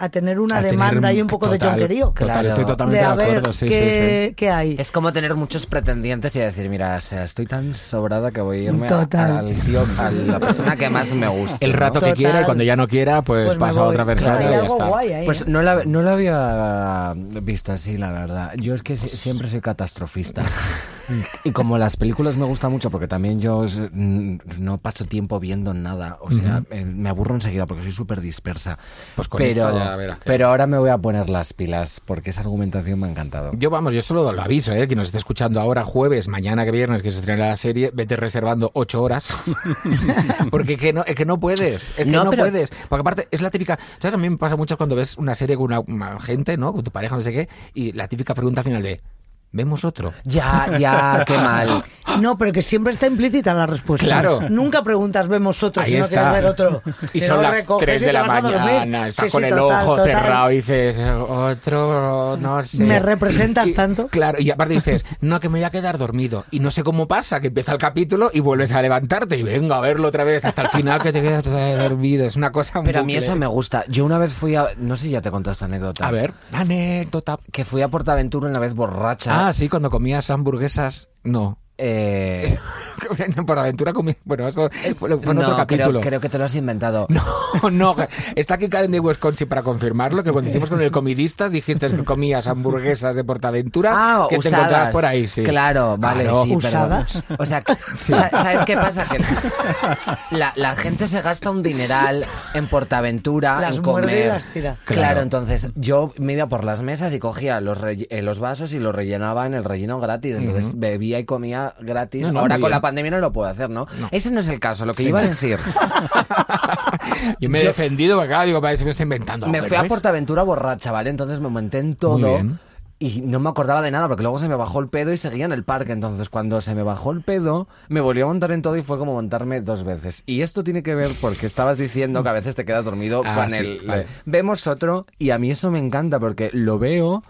a tener una A tener- demanda y un poco de. Total, Claro. estoy totalmente de de, a ver acuerdo. Sí, qué, sí, sí. qué hay. Es como tener muchos pretendientes y decir, mira, o sea, estoy tan sobrada que voy a irme a- al tío, a la persona que más me gusta. El ¿no? rato que Total. quiera y cuando ya no quiera, pues, Pues pasa a otra persona Claro, y ya está. guay ahí, Pues ¿eh? no la, no la había visto así, la verdad. Yo es que si- siempre soy catastrofista. Y como las películas me gustan mucho, porque también yo no paso tiempo viendo nada, o sea, eh, me aburro enseguida porque soy súper dispersa. Pues con pero, ya que- pero ahora me voy a poner las pilas, porque esa argumentación me ha encantado. Yo, vamos, yo solo lo aviso, ¿eh? Que nos esté escuchando ahora jueves, mañana que viernes, que se estrena la serie, vete reservando ocho horas. Porque que no, es que no puedes, es que No, no, pero- puedes. Porque aparte, es la típica, ¿sabes? A mí me pasa mucho cuando ves una serie con una, una gente, ¿no? Con tu pareja, no sé qué, y la típica pregunta final de, ¿vemos otro? Ya, ya, qué mal. No, pero que siempre está implícita la respuesta. Claro. Nunca preguntas, vemos otro, Ahí si no está. quieres ver otro. Y Si son no, las recoges 3 y de la mañana, estás Sí, con sí, el total, ojo total. cerrado y dices, otro, no sé. ¿Me representas Y- tanto? Claro, y aparte dices, no, que me voy a quedar dormido. Y no sé cómo pasa, que empieza el capítulo y vuelves a levantarte y venga a verlo otra vez hasta el final que te quedas dormido. Es una cosa Pero a mí eso me gusta. Yo una vez fui a... No sé si ya te conté esta anécdota. A ver, anécdota. Que fui a Portaventura una vez borracha. Ah, sí, cuando comías hamburguesas, no. Eh, Por aventura comí... Bueno, esto fue fue en no, otro capítulo. Creo, creo que te lo has inventado. No, no. Está aquí Karen de Wisconsin para confirmarlo, que cuando hicimos con el comidistas dijiste que comías hamburguesas de Portaventura Ah, que te encontrabas por ahí, sí. Claro, vale, Claro. sí, pero- ¿Usadas? O sea, sa- ¿sabes qué pasa? Que la, la gente se gasta un dineral en Portaventura, Las en comer. las tira. Claro. Claro. entonces yo me iba por las mesas y cogía los, eh, los vasos y los rellenaba en el relleno gratis. Entonces bebía y comía gratis. No, no, Ahora con la pandemia no lo puedo hacer, ¿no? Ese no es el caso. Lo que iba a decir. Yo me he Yo- defendido, porque claro, digo, parece que me está inventando. Me fui a. Portaventura borracha, ¿vale? Entonces me monté en todo. Y no me acordaba de nada, porque luego se me bajó el pedo y seguía en el parque. Entonces, cuando se me bajó el pedo, me volví a montar en todo y fue como montarme dos veces. Y esto tiene que ver porque estabas diciendo que a veces te quedas dormido Ah, con sí, el. vale. Vemos otro, y a mí eso me encanta porque lo veo.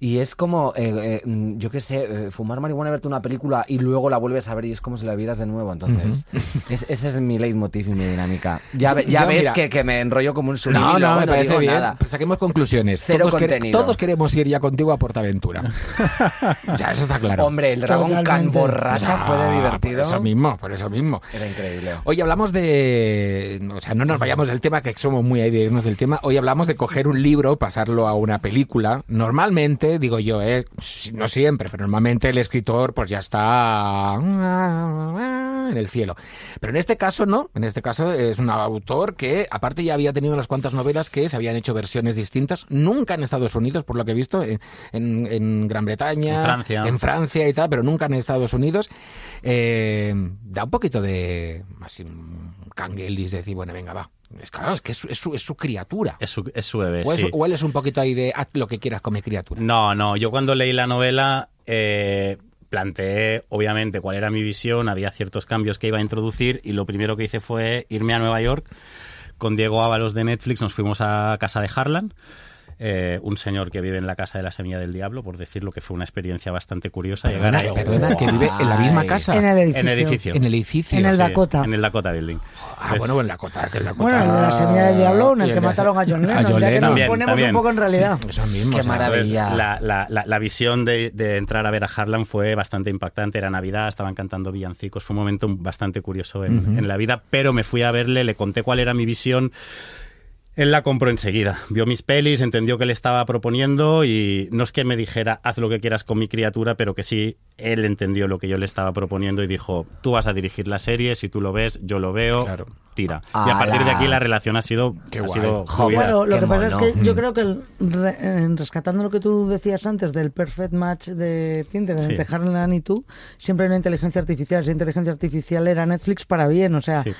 Y es como, eh, eh, mm, yo qué sé, eh, fumar marihuana, verte una película y luego la vuelves a ver y es como si la vieras de nuevo. Entonces, es- ese es mi leitmotiv y mi dinámica. Ya, ve- ya Yo, ves que, que me enrollo como un tsunami No, no, me no parece digo bien. nada. Pues saquemos conclusiones. Cero todos, todos queremos ir ya contigo a Portaventura. ya, eso está claro. Hombre, el Khan Totalmente. borracha fue de divertido. Por eso mismo, por eso mismo. Era increíble. Hoy hablamos de. O sea, no nos vayamos del tema, que somos muy ahí de irnos del tema. Hoy hablamos de coger un libro, pasarlo a una película. Normalmente, digo yo, eh, no siempre, pero normalmente el escritor, pues ya está en el cielo. Pero en este caso no. En este caso es un autor que, aparte, ya había tenido unas cuantas novelas que se habían hecho versiones distintas. Nunca en Estados Unidos, por lo que he visto, en, en- en Gran Bretaña, En Francia. en Francia y tal, pero nunca en Estados Unidos. Eh, da un poquito de así un canguelis, de decir, bueno, venga, va. Es claro, es que es, su- es su, es su criatura. Es su, es su bebé, o, sí. o él es un poquito ahí de haz lo que quieras con mi criatura. No, no, yo cuando leí la novela eh, planteé, obviamente, cuál era mi visión, había ciertos cambios que iba a introducir y lo primero que hice fue irme a Nueva York con Diego Ábalos de Netflix, nos fuimos a casa de Harlan. Eh, un señor que vive en la casa de la semilla del diablo, por decirlo que fue una experiencia bastante curiosa. Perdona, llegar ahí. perdona, que vive en la misma casa. En el edificio. En el edificio. En el edificio. En el Sí, Dakota. En el Dakota Building. Ah, bueno, en la. Que en la Bueno, cota- el de la semilla del diablo, en el que mataron a John Lennon, John ya que nos Lennon. También, ponemos también. un poco en realidad. Eso mismo. Qué o sea, maravilla. La- la- la visión de, de entrar a ver a Harlan fue bastante impactante. Era Navidad, estaban cantando villancicos. Fue un momento bastante curioso en, en la vida, pero me fui a verle, le conté cuál era mi visión. Él la compró enseguida. Vio mis pelis, entendió que le estaba proponiendo y no es que me dijera haz lo que quieras con mi criatura, pero que sí, él entendió lo que yo le estaba proponiendo y dijo, tú vas a dirigir la serie, si tú lo ves, yo lo veo, Claro. tira. Y a partir de aquí la relación ha sido, Qué ha sido. Bueno, lo Qué que pasa es que yo creo que el re- en rescatando lo que tú decías antes del perfect match de Tinder Sí. entre Harlan y tú, siempre hay una inteligencia artificial. Esa inteligencia artificial era Netflix para bien. O sea, Sí.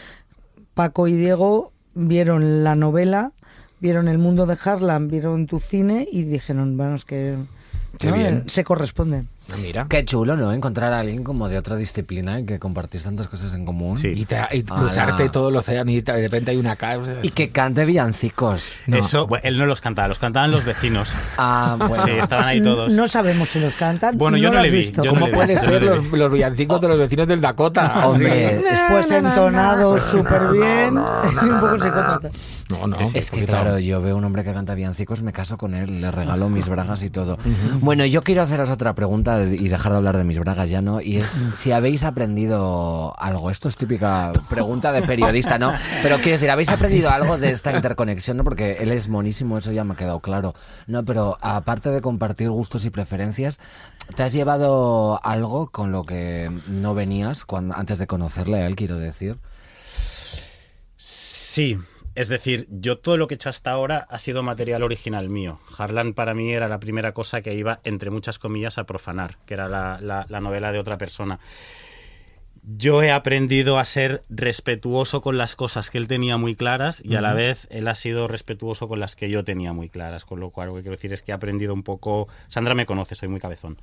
Paco y Diego vieron la novela, vieron el mundo de Harlan, vieron tu cine y dijeron, bueno, es que Qué ¿no? bien. se corresponden. Ah, Mira. Qué chulo, ¿no? Encontrar a alguien como de otra disciplina y que compartís tantas cosas en común. Sí. Y, te- y cruzarte todo el océano y de repente hay una casa. Y que cante villancicos. No. Eso, bueno, él no los cantaba, los cantaban los vecinos. Ah, bueno. Sí, estaban ahí todos. No sabemos si los cantan. Bueno, yo no le vi, no ¿Cómo le vi, puede yo ser no le los, vi. los villancicos de los vecinos del Dakota? Hombre, Pues entonados súper bien. un poco psicópata. No, no. Es que claro, yo veo un hombre que canta villancicos, me caso con él, le regalo mis bragas y todo. Bueno, yo quiero haceros otra pregunta y dejar de hablar de mis bragas ya, ¿no? Y es si habéis aprendido algo. Esto es típica pregunta de periodista, ¿no? Pero quiero decir, ¿habéis aprendido algo de esta interconexión, no? Porque él es monísimo, eso ya me ha quedado claro. No, pero aparte de compartir gustos y preferencias, ¿te has llevado algo con lo que no venías cuando, antes de conocerle a él, quiero decir? Sí, es decir, yo todo lo que he hecho hasta ahora ha sido material original mío. Harlan para mí era la primera cosa que iba, entre muchas comillas, a profanar, que era la, la- la novela de otra persona. Yo he aprendido a ser respetuoso con las cosas que él tenía muy claras y a la vez él ha sido respetuoso con las que yo tenía muy claras. Con lo cual, lo que quiero decir es que he aprendido un poco. Sandra me conoce, soy muy cabezón.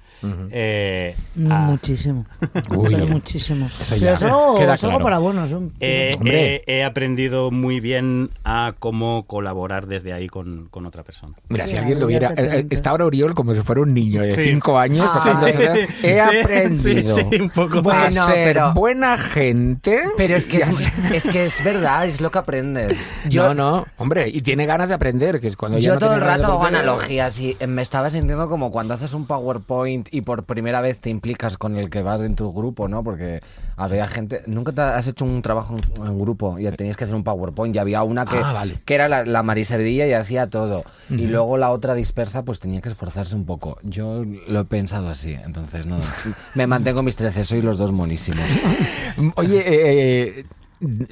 Eh, a- Muchísimo. Uy. Pero muchísimo. Eso Pero queda claro. para buenos. ¿eh? Eh, Hombre. he, aprendido muy bien a cómo colaborar desde ahí con, con otra persona. Mira, si alguien lo viera, eh, eh, está ahora Oriol como si fuera un niño de Sí. 5 años. Ah. pasándose- Sí, He sí, aprendido sí, sí, un poco. a Bueno, ser pero- buena gente. Pero es que es, es que es verdad, es lo que aprendes. no, no, hombre, y tiene ganas de aprender, que es cuando ya Yo no todo el tiene ganas de rato hago aprender. analogías y eh, me estaba sintiendo como cuando haces un PowerPoint y por primera vez te implicas con el que vas en tu grupo, ¿no? Porque había gente... Nunca te has hecho un trabajo en, en grupo y tenías que hacer un PowerPoint y había una que, Ah, vale. que era la, la Mariserdilla y hacía todo. Y luego la otra dispersa pues tenía que esforzarse un poco. Yo lo he pensado así, entonces no... me mantengo mis 13, soy los dos monísimos. Oye, eh, eh,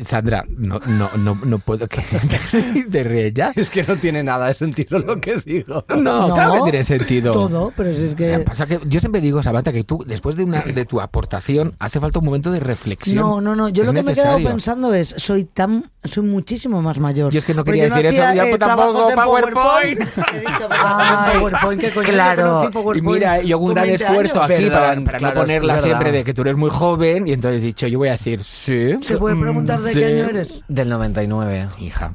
Sandra, no, no, no, no puedo que de ríes ya. Es que no tiene nada de sentido lo que digo. No, claro que tiene sentido. Todo, pero si es que... pasa que yo siempre digo, Sabata, que tú, después de una de tu aportación, hace falta un momento de reflexión. No, no, no. Yo Es lo que me he quedado pensando es, soy tan, soy muchísimo más mayor. Yo es que no quería decir eso, hacía, ya, pues, tampoco PowerPoint. He dicho, Ay, en PowerPoint, ¿qué coño? claro. Yo Y mira, yo hago un gran 20 esfuerzo años. aquí Perdón, para, para claro, no ponerla siempre de que tú eres muy joven y entonces he dicho, yo voy a decir, sí. ¿Se puede mm, preguntar de sí. qué año eres? Del 99. Hija,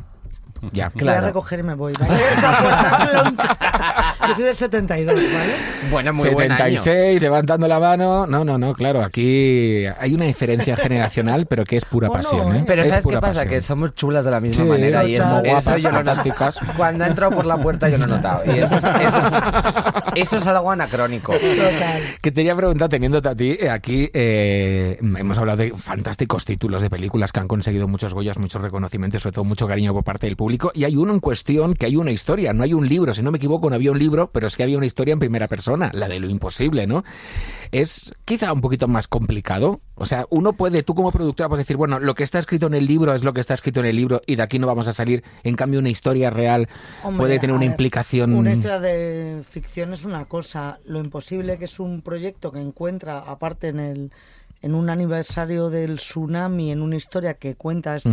ya. Voy a Claro. recoger y me voy. ¿vale? Yo soy del 72, ¿vale? Bueno, muy buen año. 76, levantando la mano. No, no, no, claro, aquí hay una diferencia generacional, pero que es pura Oh, no, pasión. ¿eh? Pero Es ¿sabes qué pasa? pasión. Que somos chulas de la misma Sí, manera y eso, total. eso Guapas, yo fantásticas. Cuando he entrado por la puerta yo lo he notado. Y eso es, eso es, eso es algo anacrónico. Total. Que te quería preguntar, teniéndote a ti, eh, aquí eh, hemos hablado de fantásticos títulos de películas que han conseguido muchos Goyas, muchos reconocimientos, sobre todo mucho cariño por parte del público. Y hay uno en cuestión que hay una historia, no hay un libro. Si no me equivoco, no había un libro, pero es que había una historia en primera persona, la de lo imposible, ¿no? Es quizá un poquito más complicado. O sea, uno puede, tú como productora, puedes decir, bueno, lo que está escrito en el libro es lo que está escrito en el libro y de aquí no vamos a salir. En cambio, una historia real Hombre, puede tener una ver, implicación. Una historia de ficción es una cosa. Lo imposible que es un proyecto que encuentra, aparte en el en un aniversario del tsunami, en una historia que cuenta es.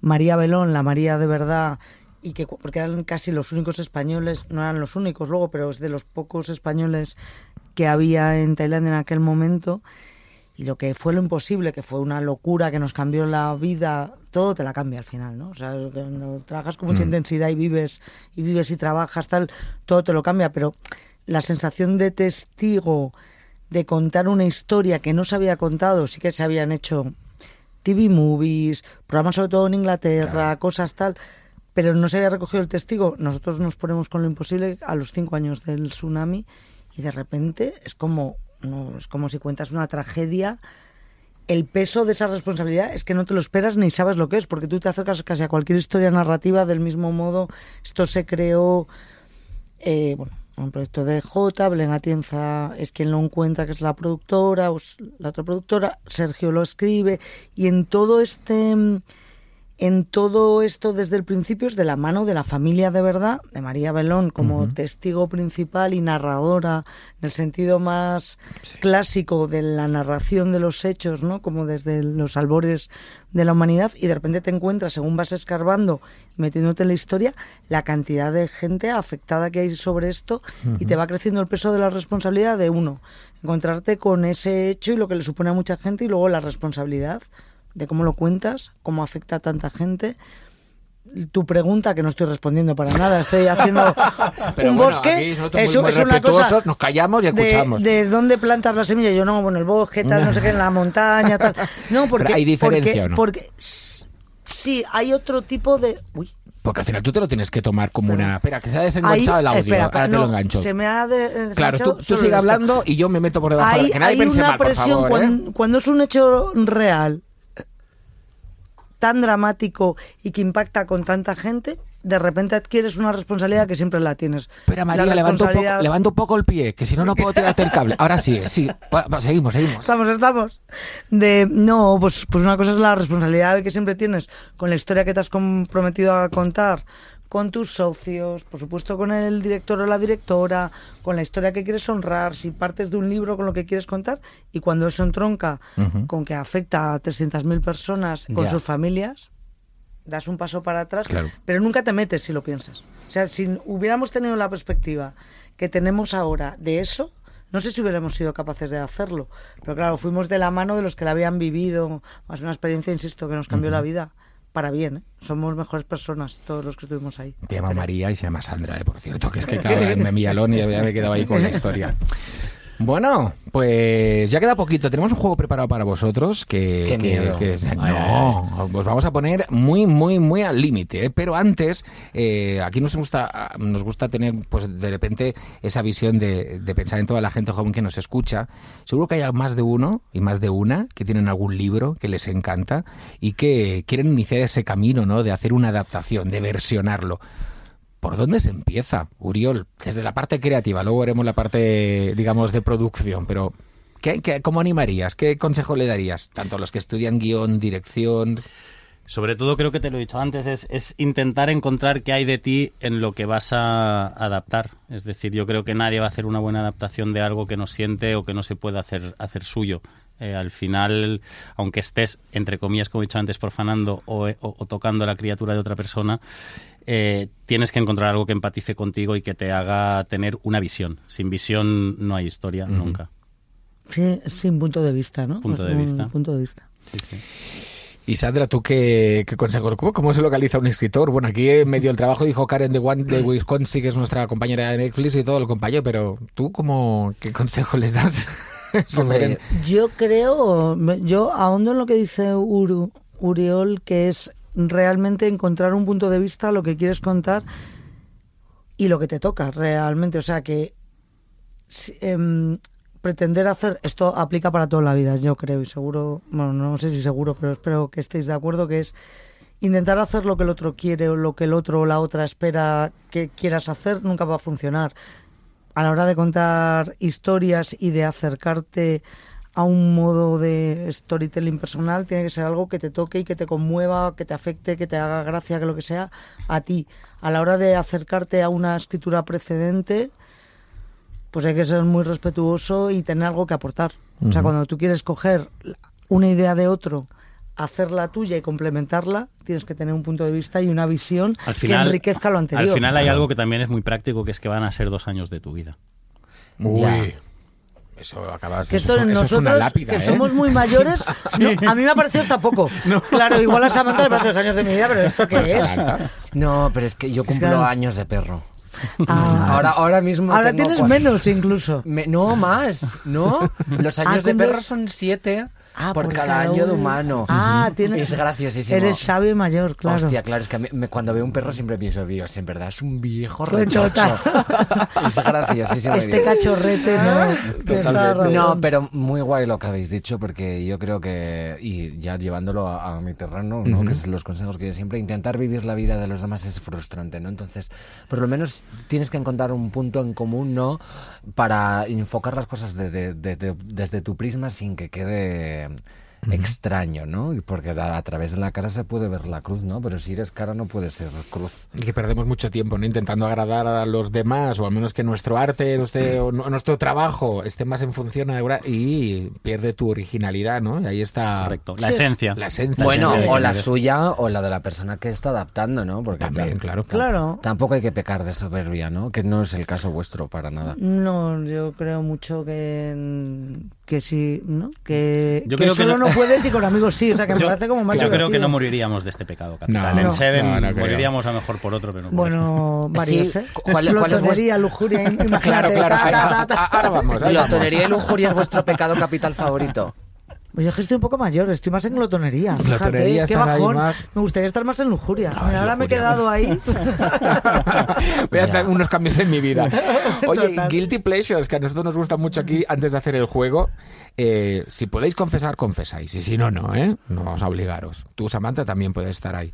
María Belón, la María de verdad, y que porque eran casi los únicos españoles, no eran los únicos luego, pero es de los pocos españoles que había en Tailandia en aquel momento. y lo que fue lo imposible, que fue una locura que nos cambió la vida, todo te la cambia al final, ¿no? O sea, cuando trabajas con mucha Mm. intensidad y vives y vives y trabajas tal, todo te lo cambia, pero la sensación de testigo de contar una historia que no se había contado, sí que se habían hecho TV movies, programas sobre todo en Inglaterra, cosas tal, pero no se había recogido el testigo. Nosotros nos ponemos con lo imposible a los cinco años del tsunami y de repente es como, es como si cuentas una tragedia. El peso de esa responsabilidad es que no te lo esperas ni sabes lo que es, porque tú te acercas casi a cualquier historia narrativa del mismo modo. Esto se creó, eh, bueno, un proyecto de J, Belén Atienza es quien lo encuentra, que es la productora, la otra productora, Sergio lo escribe, y en todo este en todo esto desde el principio es de la mano de la familia de verdad, de María Belón como testigo principal y narradora en el sentido más clásico de la narración de los hechos, ¿no? Como desde los albores de la humanidad y de repente te encuentras, según vas escarbando, metiéndote en la historia, la cantidad de gente afectada que hay sobre esto y te va creciendo el peso de la responsabilidad de uno, encontrarte con ese hecho y lo que le supone a mucha gente y luego la responsabilidad de cómo lo cuentas, cómo afecta a tanta gente. Tu pregunta, que no estoy respondiendo para nada, estoy haciendo Pero un bueno, bosque. aquí nosotros muy- eso muy es una cosa nos callamos y de- escuchamos. De, dónde plantas la semilla. Yo no, bueno, el bosque, tal, no sé qué, en la montaña, tal. No, porque. hay diferencia, porque, ¿o no? porque sí, hay otro tipo de. Uy, Porque al final tú te lo tienes que tomar como una... Espera, que se ha desenganchado Ahí- el audio. espera, Ahora te no, lo engancho. Se me ha de- Claro, tú, desenganchado tú sigue hablando y yo me meto por debajo. Hay, que nadie hay pense una mal, por presión favor, ¿eh? cuando, cuando es un hecho real tan dramático y que impacta con tanta gente, de repente adquieres una responsabilidad que siempre la tienes. Espera, María, La levanta un, poco, responsabilidad- levanta un poco el pie, que si no, no puedo tirarte el cable. Ahora sí, sí. Seguimos, seguimos. Estamos, estamos. De, no, pues, pues una cosa es la responsabilidad que siempre tienes con la historia que te has comprometido a contar, con tus socios, por supuesto con el director o la directora, con la historia que quieres honrar, si partes de un libro con lo que quieres contar, y cuando eso entronca con que afecta a 300.000 personas con Ya. sus familias, das un paso para atrás, Claro. pero nunca te metes si lo piensas. O sea, si hubiéramos tenido la perspectiva que tenemos ahora de eso, no sé si hubiéramos sido capaces de hacerlo. Pero claro, fuimos de la mano de los que la habían vivido. Es una experiencia, insisto, que nos cambió la vida para bien. ¿eh? Somos mejores personas todos los que estuvimos ahí. Te llama María y se llama Sandra, eh, por cierto, que es que claro, me Villalón y ya me he quedado ahí con la historia. Bueno, pues ya queda poquito. Tenemos un juego preparado para vosotros que, Qué que- miedo. que es- Ay, no, os vamos a poner muy, muy, muy al límite. ¿eh? Pero antes, eh, aquí nos gusta, nos gusta tener, pues de repente esa visión de, de pensar en toda la gente joven que nos escucha. Seguro que hay más de uno y más de una que tienen algún libro que les encanta y que quieren iniciar ese camino, ¿no? De hacer una adaptación, de versionarlo. ¿Por dónde se empieza, Uriol? Desde la parte creativa, luego veremos la parte, digamos, de producción, pero ¿qué, qué, cómo animarías? ¿Qué consejo le darías? Tanto a los que estudian guion, dirección... Sobre todo, creo que te lo he dicho antes, es, es intentar encontrar qué hay de ti en lo que vas a adaptar. Es decir, yo creo que nadie va a hacer una buena adaptación de algo que no siente o que no se puede hacer, hacer suyo. Eh, al final, aunque estés, entre comillas, como he dicho antes, profanando o, o- o tocando a la criatura de otra persona, eh, tienes que encontrar algo que empatice contigo y que te haga tener una visión. Sin visión no hay historia nunca. Sí, sin punto de vista, ¿no? Punto de vista. punto de vista. Sí, sí. Y Sandra, ¿tú qué, qué consejo? ¿Cómo, ¿Cómo se localiza un escritor? Bueno, aquí en medio del trabajo dijo Karen de, One, de Wisconsin, que es nuestra compañera de Netflix y todo el compañero, pero ¿tú cómo, qué consejo les das? Hombre, Yo creo, yo ahondo en lo que dice Uru- Uriol, que es realmente encontrar un punto de vista, lo que quieres contar y lo que te toca realmente. O sea, que em, pretender hacer, esto aplica para toda la vida, yo creo, y seguro, bueno, no sé si seguro, pero espero que estéis de acuerdo, que es intentar hacer lo que el otro quiere o lo que el otro o la otra espera que quieras hacer, nunca va a funcionar a la hora de contar historias y de acercarte a un modo de storytelling personal, tiene que ser algo que te toque y que te conmueva, que te afecte, que te haga gracia, que lo que sea, a ti. A la hora de acercarte a una escritura precedente, pues hay que ser muy respetuoso y tener algo que aportar. O sea, cuando tú quieres coger una idea de otro, hacerla tuya y complementarla, tienes que tener un punto de vista y una visión Al final, que enriquezca lo anterior. Al final hay algo que también es muy práctico, que es que van a ser dos años de tu vida. Uy. Ya. Eso acabas Que eso, esto eso es nosotros, una lápida, que ¿eh? somos muy mayores, no, a mí me ha parecido hasta poco. Claro, igual a Samantha le parece dos años de mi vida, pero ¿esto qué es? No, pero es que yo cumplo claro. años de perro. Ah. Ahora, ahora mismo. Ahora tengo tienes menos incluso. Me- no, más, ¿no? Los años Ah, de cumple- perro son siete Ah, por, por cada cada año de humano. Ah, tienes- Es graciosísimo. Eres sabio mayor, claro. Hostia, claro, es que a mí- me- cuando veo un perro siempre pienso, Dios, en verdad es un viejo rechocho. es graciosísimo. Este cachorrete, ¿no? Razón. No, pero muy guay lo que habéis dicho, porque yo creo que, y ya llevándolo a, a mi terreno, ¿no? que es los consejos que yo siempre, intentar vivir la vida de los demás es frustrante, ¿no? Entonces, por lo menos tienes que encontrar un punto en común, ¿no? Para enfocar las cosas de- de- de- de- desde tu prisma sin que quede Instagram. Extraño, ¿no? Y Porque a, a través de la cara se puede ver la cruz, ¿no? Pero si eres cara no puede ser cruz. Y que perdemos mucho tiempo ¿no? intentando agradar a los demás, o al menos que nuestro arte, nuestro, o no- nuestro trabajo esté más en función de ahora y pierde tu originalidad, ¿no? Y ahí está Correcto. La Sí, es- esencia. la esencia. Bueno, o la suya o la de la persona que está adaptando, ¿no? Porque También, claro. Claro. Tampoco hay que pecar de soberbia, ¿no? Que no es el caso vuestro para nada. No, yo creo mucho que, que sí, ¿no? Que, Yo que creo que solo no... puedes y con amigos sí, o sea que me Yo, parece como más yo creo que no moriríamos de este pecado capital. No, en no, Seven no, no creo. moriríamos a lo mejor por otro, pero no por Bueno, varios, Sí, ¿eh? ¿cuál- cuál es Glotonería, lujuria, imagínate, Claro, claro. ta, ta, ta, ta. ahora vamos. ahí vamos. Y lujuria es vuestro pecado capital favorito. Pues yo es que estoy un poco mayor, estoy más en glotonería. Qué bajón. más- Me gustaría estar más en lujuria. Mira, ahora me he quedado ahí. Voy a hacer unos cambios en mi vida. Oye, Total. Guilty Pleasures, que a nosotros nos gusta mucho aquí antes de hacer el juego. eh, si podéis confesar, confesáis. Y si no, no, ¿eh? No vamos a obligaros. Tú, Samantha, también puedes estar ahí.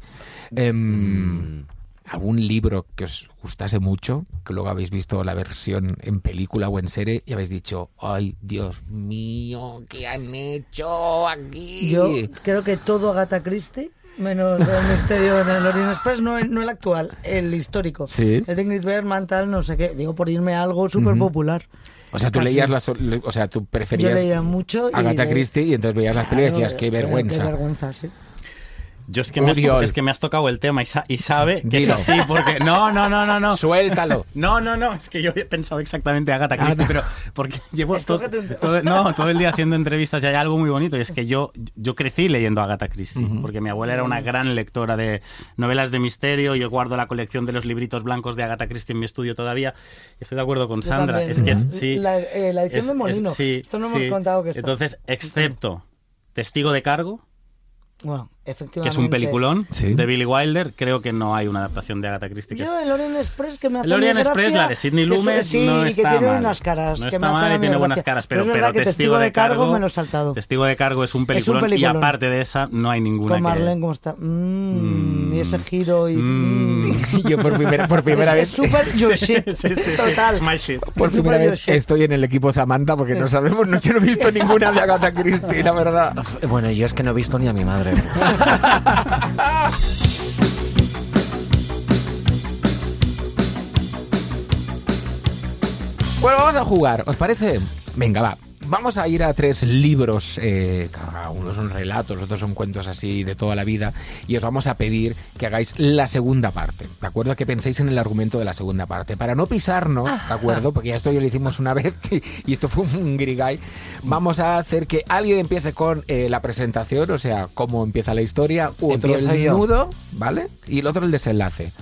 Em, ¿Algún libro que os gustase mucho, que luego habéis visto la versión en película o en serie y habéis dicho, ay, Dios mío, ¿qué han hecho aquí? Yo creo que todo Agatha Christie, menos el misterio en el Orient Express, no, el- no el actual, el histórico. Sí. El de Ingrid Bergman, tal, no sé qué. Digo, por irme a algo súper popular. O sea, tú Casi. leías las, o sea, tú preferías Yo leía mucho y Agatha de- Christie y entonces veías las películas y decías, qué vergüenza. Qué vergüenza, sí. Yo es que, me has, es que me has tocado el tema y, sa- y sabe que Dilo. es así, porque... No, no, no, no, no. Suéltalo. No, no, no, es que yo he pensado exactamente Agatha Christie, pero porque llevo todo, todo- no, todo el día haciendo entrevistas y hay algo muy bonito y es que yo, yo crecí leyendo Agatha Christie, porque mi abuela era una gran lectora de novelas de misterio, yo guardo la colección de los libritos blancos de Agatha Christie en mi estudio todavía, estoy de acuerdo con Sandra, es que es, sí, La- eh, la edición de Molino. sí, Esto no hemos sí. contado que está. Entonces, excepto Testigo de Cargo, Bueno, efectivamente. que es un peliculón Sí. de Billy Wilder, creo que no hay una adaptación de Agatha Christie que Yo, es- el Orient Express que me hace El Orient Express, gracia, la de Sidney que Lumet, sí, no y que está tiene mal. unas caras No que está me mal y tiene buenas gracia. caras, pero, pero que Testigo de Cargo, me lo he saltado. Testigo de Cargo es un peliculón, y peliculón. aparte de esa no hay ninguna Con que... Marlene, ¿cómo está? Mm, Mm. Y ese giro y... Mm. Yo por primera, por primera vez... es super your shit. Sí, sí, sí. Total. It's my shit. Por es primera vez shit. estoy en el equipo Samantha porque no sabemos, no, yo no he visto ninguna de Agatha Christie, la verdad. Bueno, yo es que no he visto ni a mi madre. Bueno, vamos a jugar, ¿os parece? Venga, va. Vamos a ir a tres libros, eh, cada uno son relatos, otros son cuentos así de toda la vida, y os vamos a pedir que hagáis la segunda parte, ¿de acuerdo? Que penséis en el argumento de la segunda parte. Para no pisarnos, ¿de acuerdo? Porque ya esto ya lo hicimos una vez y esto fue un grigay. Vamos a hacer que alguien empiece con eh, la presentación, o sea, cómo empieza la historia, otro Empiezo el yo. nudo, ¿vale? Y el otro el desenlace.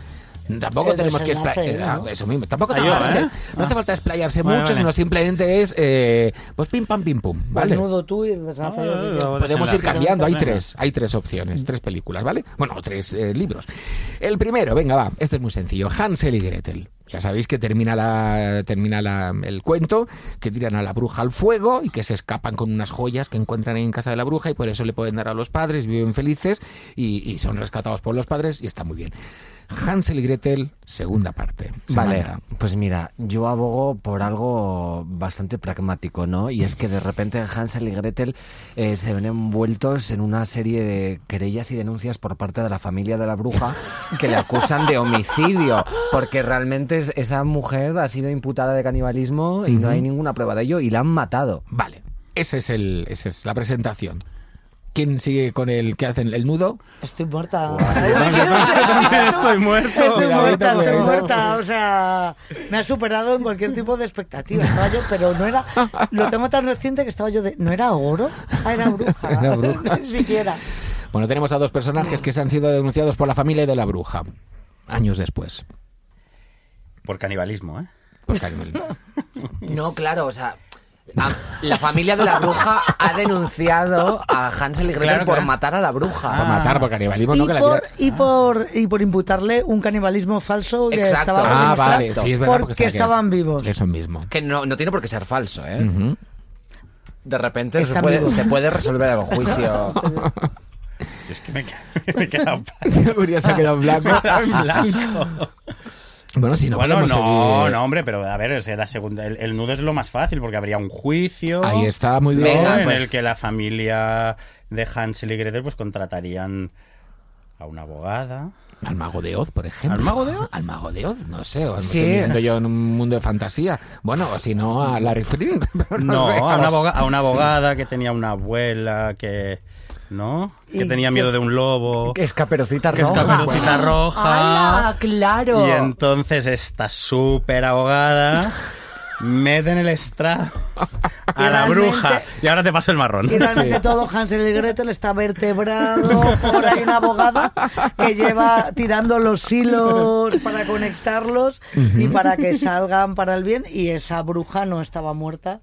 Tampoco El tenemos que explayar. ¿no? Eso mismo. Tampoco Ah, te yo, ¿eh? no hace falta explayarse Vale, mucho, vale. sino simplemente es eh, pues pim pam pim pum, ¿vale? Nudo tú y Ah, Podemos ir cambiando, hay tres, hay tres opciones, tres películas, ¿vale? Bueno, tres eh, libros. El primero, venga, va, este es muy sencillo, Hansel y Gretel. Ya sabéis que termina la termina la- el cuento, que tiran a la bruja al fuego y que se escapan con unas joyas que encuentran en casa de la bruja y por eso le pueden dar a los padres, viven felices y, y son rescatados por los padres y está muy bien. Hansel y Gretel, segunda parte. Vale, Samantha. pues mira, yo abogo por algo bastante pragmático, ¿no? Y es que de repente Hansel y Gretel eh, se ven envueltos en una serie de querellas y denuncias por parte de la familia de la bruja que le acusan de homicidio, porque realmente es- esa mujer ha sido imputada de canibalismo y no hay ninguna prueba de ello y la han matado. Vale, ese es el, esa es la presentación. ¿Quién sigue con el que hacen el nudo? Estoy muerta. Estoy muerto. Estoy muerta, estoy cuidadito. muerta. O sea, me ha superado en cualquier tipo de expectativa. Estaba yo, pero no era. Lo tengo tan reciente que estaba yo de. ¿No era oro? Ah, era bruja. Era bruja. Ni siquiera. Bueno, tenemos a dos personajes que se han sido denunciados por la familia de la bruja. Años después. Por canibalismo, ¿eh? Por canibalismo. No, claro, o sea, la familia de la bruja ha denunciado a Hansel y Gretel Claro, por claro. matar a la bruja. Por matar, por canibalismo, Y ¿no? Que la por, tira- y, por, y por imputarle un canibalismo falso que Exacto. estaba Ah, vale, sí, es verdad. porque, estaban vivos. Eso mismo. Que no, no tiene por qué ser falso, ¿eh? De repente se puede, se puede resolver el juicio. Es que me, he quedado se ha quedado en blanco. Bueno, si no bueno, no, no, hombre, pero a ver, o sea, la segunda, el, el nudo es lo más fácil porque habría un juicio. Ahí está, muy ¿no? bien. En pues. el que la familia de Hansel y Gretel pues contratarían a una abogada. Al mago de Oz, por ejemplo. ¿Al mago de Oz? Al mago de Oz, no sé. o Sí. Estoy viviendo yo en un mundo de fantasía. Bueno, o si no, a Larry Flynn. No, sé, a, una a una abogada que tenía una abuela que. ¿No? Que tenía miedo de un lobo. Que es caperucita que es roja. roja. ¡Hala, claro! Y entonces esta súper abogada mete en el estrado a la bruja. Y ahora te paso el marrón. Y realmente todo Hansel y Gretel está vertebrado por ahí una abogada que lleva tirando los hilos para conectarlos y para que salgan para el bien. Y esa bruja no estaba muerta.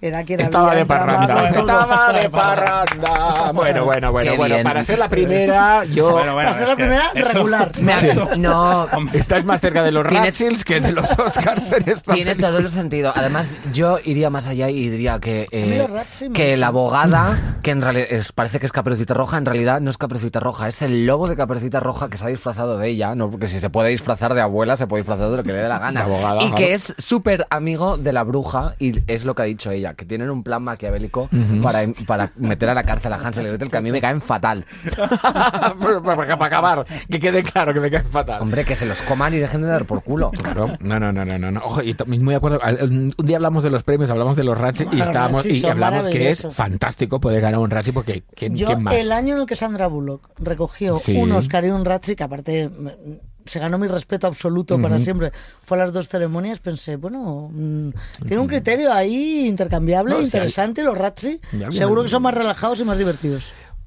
Era quien Estaba de parranda. Estaba de parranda. Bueno, bueno, bueno, Qué bueno. bien. Para ser la primera, yo. Bueno, bueno, Para ser la primera, eso- regular. Me ha- Sí. No, Estás más cerca de los Ratchels que de los Oscars en esta Tiene película. todo el sentido. Además, yo iría más allá y diría que, eh, que la abogada, que en realidad es- parece que es Caperucita Roja, en realidad no es Caperucita Roja, es el lobo de Caperucita Roja que se ha disfrazado de ella, ¿no? Porque si se puede disfrazar de abuela, se puede disfrazar de lo que le dé la gana. Abogada, y que es súper amigo de la bruja, y es lo que ha dicho ella, que tienen un plan maquiavélico para, para meter a la cárcel a Hansel y Gretel, que a mí me caen fatal. para, acabar, que quede claro que me cae fatal. Hombre, que se los coman y dejen de dar por culo. Claro, no, no, no, no, no, no. Ojo, y muy de acuerdo. Un día hablamos de los premios, hablamos de los Ratchets y estábamos y hablamos que es fantástico poder ganar un Ratchet porque ¿quién, Yo, quién más? el año en el que Sandra Bullock recogió Sí. un Oscar y un Razzie, que aparte mm, se ganó mi respeto absoluto para siempre, fue a las dos ceremonias, pensé, bueno, mm, tiene un criterio ahí intercambiable, No, interesante, los viene- seguro que son más relajados y más divertidos.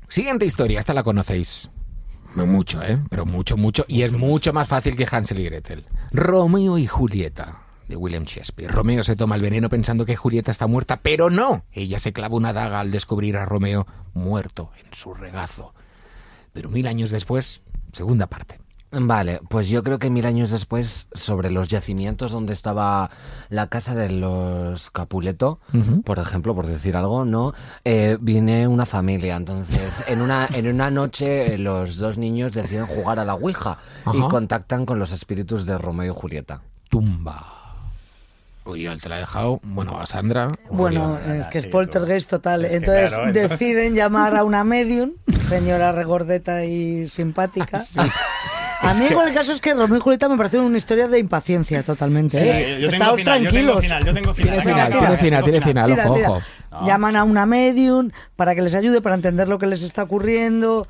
Siguiente historia, esta la conocéis. No mucho, ¿eh? Pero mucho, mucho. Y es mucho más fácil que Hansel y Gretel. Romeo y Julieta, de William Shakespeare. Romeo se toma el veneno pensando que Julieta está muerta, pero no. Ella se clava una daga al descubrir a Romeo muerto en su regazo. Pero mil años después, segunda parte. Vale, pues yo creo que mil años después, sobre los yacimientos donde estaba la casa de los Capuleto, por ejemplo, por decir algo, ¿no? Eh, viene una familia. Entonces, en una, en una noche, los dos niños deciden jugar a la Ouija y contactan con los espíritus de Romeo y Julieta. Tumba. Uy, te la he dejado. Bueno, a Sandra. Bueno, es que sí, es poltergeist tú. total. Es que entonces claro, entonces- deciden llamar a una medium, señora regordeta y simpática. A mí con el caso es que Romeo y Julieta me parece una historia de impaciencia totalmente. Sí, ¿eh? yo tengo Estáos final, yo tengo tranquilos. final, yo tengo final. Tiene final, tiene final, tiene final. Ojo, ojo. No. Llaman a una medium para que les ayude para entender lo que les está ocurriendo.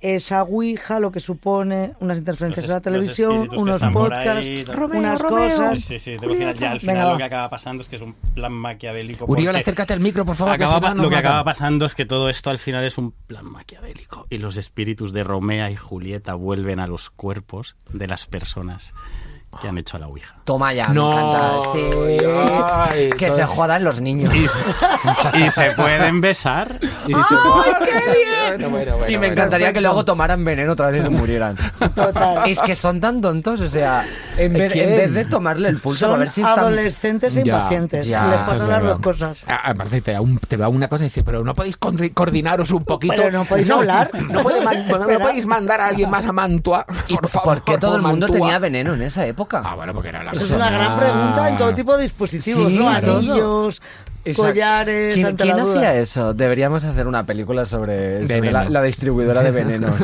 Esa Ouija, lo que supone unas interferencias Los en la televisión, que unos podcasts, ahí. Romeo, unas Romeo. cosas. Sí, sí, sí, tengo final. Ya al Venga, final va. lo que acaba pasando es que es un plan maquiavélico. Uriol, acércate al micro, por favor. que acaba pa- nos lo que matan. acaba pasando es que todo esto al final es un plan maquiavélico y los espíritus de Romea y Julieta vuelven a los cuerpos de las personas que han hecho la Ouija. Toma ya, No, me encanta. Sí. ay, que todo- se jodan los niños. Y se, y se pueden besar. Y se- Bueno, bueno, bueno, y me encantaría que luego tomaran veneno otra vez y se murieran. Total. Es que son tan tontos, o sea, en vez, ¿Quién? en vez de tomarle el pulso a Son ver si están... adolescentes e Ya, impacientes. ya, Les pasan es las verdad. dos cosas. Aparte te te da una cosa y dice, pero no podéis coordi- coordinaros un poquito. Pero no podéis hablar. No, podéis mandar a alguien más a Mantua. ¿Y por favor, por qué todo el mundo Mantua? tenía veneno en esa época? Ah, bueno, porque era la Eso es una gran pregunta en todo tipo de dispositivos, Sí, ¿no? todo. Anillos, collares ¿Quién, ante quién la duda. hacía eso? Deberíamos hacer una película sobre, sobre la, la distribuidora de venenos.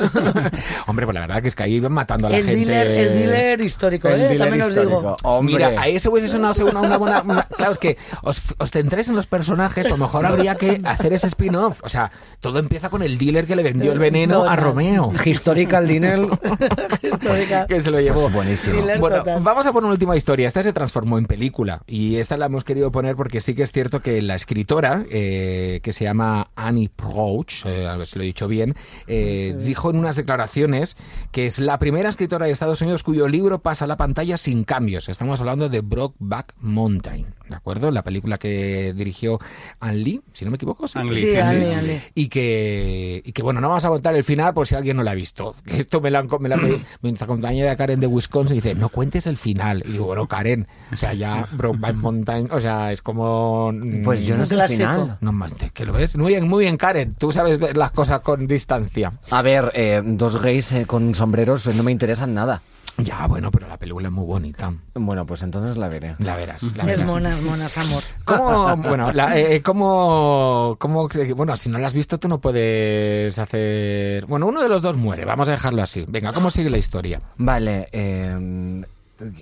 Hombre, pues la verdad que es que ahí iban matando a la El gente. dealer, el dealer histórico, El ¿eh? dealer También os histórico. digo. Hombre. Mira, ahí eso hubiese sonado una, una buena... una- claro, es que os, os centréis en los personajes, pues a lo mejor habría que hacer ese spin-off. O sea, todo empieza con el dealer que le vendió el veneno No, a no. Romeo. Historical. Histórica. que se lo llevó. Pues buenísimo. Thriller Bueno, total. vamos a poner una última historia. Esta se transformó en película y esta la hemos querido poner porque sí que es cierto que la escritora, eh, que se llama Annie Proulx, eh, a ver si lo he dicho bien, eh, dijo en unas declaraciones que es la primera escritora de Estados Unidos cuyo libro pasa a la pantalla sin cambios. Estamos hablando de Brokeback Mountain, ¿de acuerdo? La película que dirigió Anne Lee, si no me equivoco. Ang Lee, Sí, sí. Ale. Y que, y que, bueno, no vamos a contar el final por si alguien no la ha visto. Esto me la, me la nuestra compañera Karen de Wisconsin dice, no cuentes el final. Y digo, bueno, Karen, o sea, ya Brokeback Mountain, o sea, es como... mm, Pues yo no sé el final. No más, que lo ves. Muy bien, muy bien, Karen. Tú sabes ver las cosas con distancia. A ver, eh, dos gays eh, con sombreros eh, no me interesan nada. Ya, bueno, pero la película es muy bonita. Bueno, pues entonces la veré. La verás, la Es verás. monas, monas, amor. ¿Cómo, bueno, la, eh, cómo, cómo- bueno, si no la has visto tú no puedes hacer... Bueno, uno de los dos muere, vamos a dejarlo así. Venga, ¿cómo sigue la historia? Vale, eh,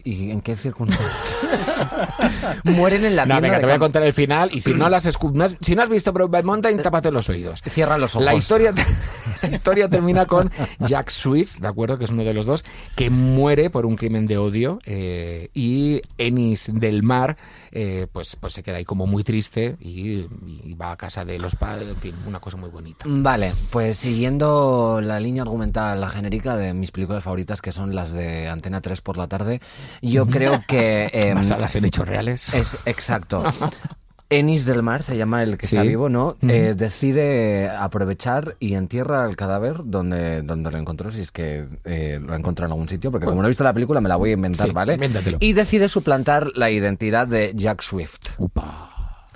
¿y en qué circunstancias? Mueren en la No, tienda venga, de te voy a contar el final y si no, las si no has visto Brokeback Mountain, tápate los oídos. Cierra los ojos. La historia, la historia termina con Jack Swift, ¿de acuerdo? Que es uno de los dos, que muere por un crimen de odio eh, y Ennis del Mar, eh, pues, pues se queda ahí como muy triste y, y va a casa de los padres, en fin, una cosa muy bonita. Vale, pues siguiendo la línea argumental, la genérica de mis películas favoritas, que son las de Antena 3 por la tarde, yo creo que... em, Basadas en hechos reales. Es exacto. Ennis del Mar se llama el que Sí. está vivo, ¿no? Eh, decide aprovechar y entierra el cadáver donde, donde lo encontró, si es que eh, lo ha encontrado en algún sitio, porque como no he visto la película me la voy a inventar, Sí, ¿vale? invéntatelo. Y decide suplantar la identidad de Jack Swift. Upa.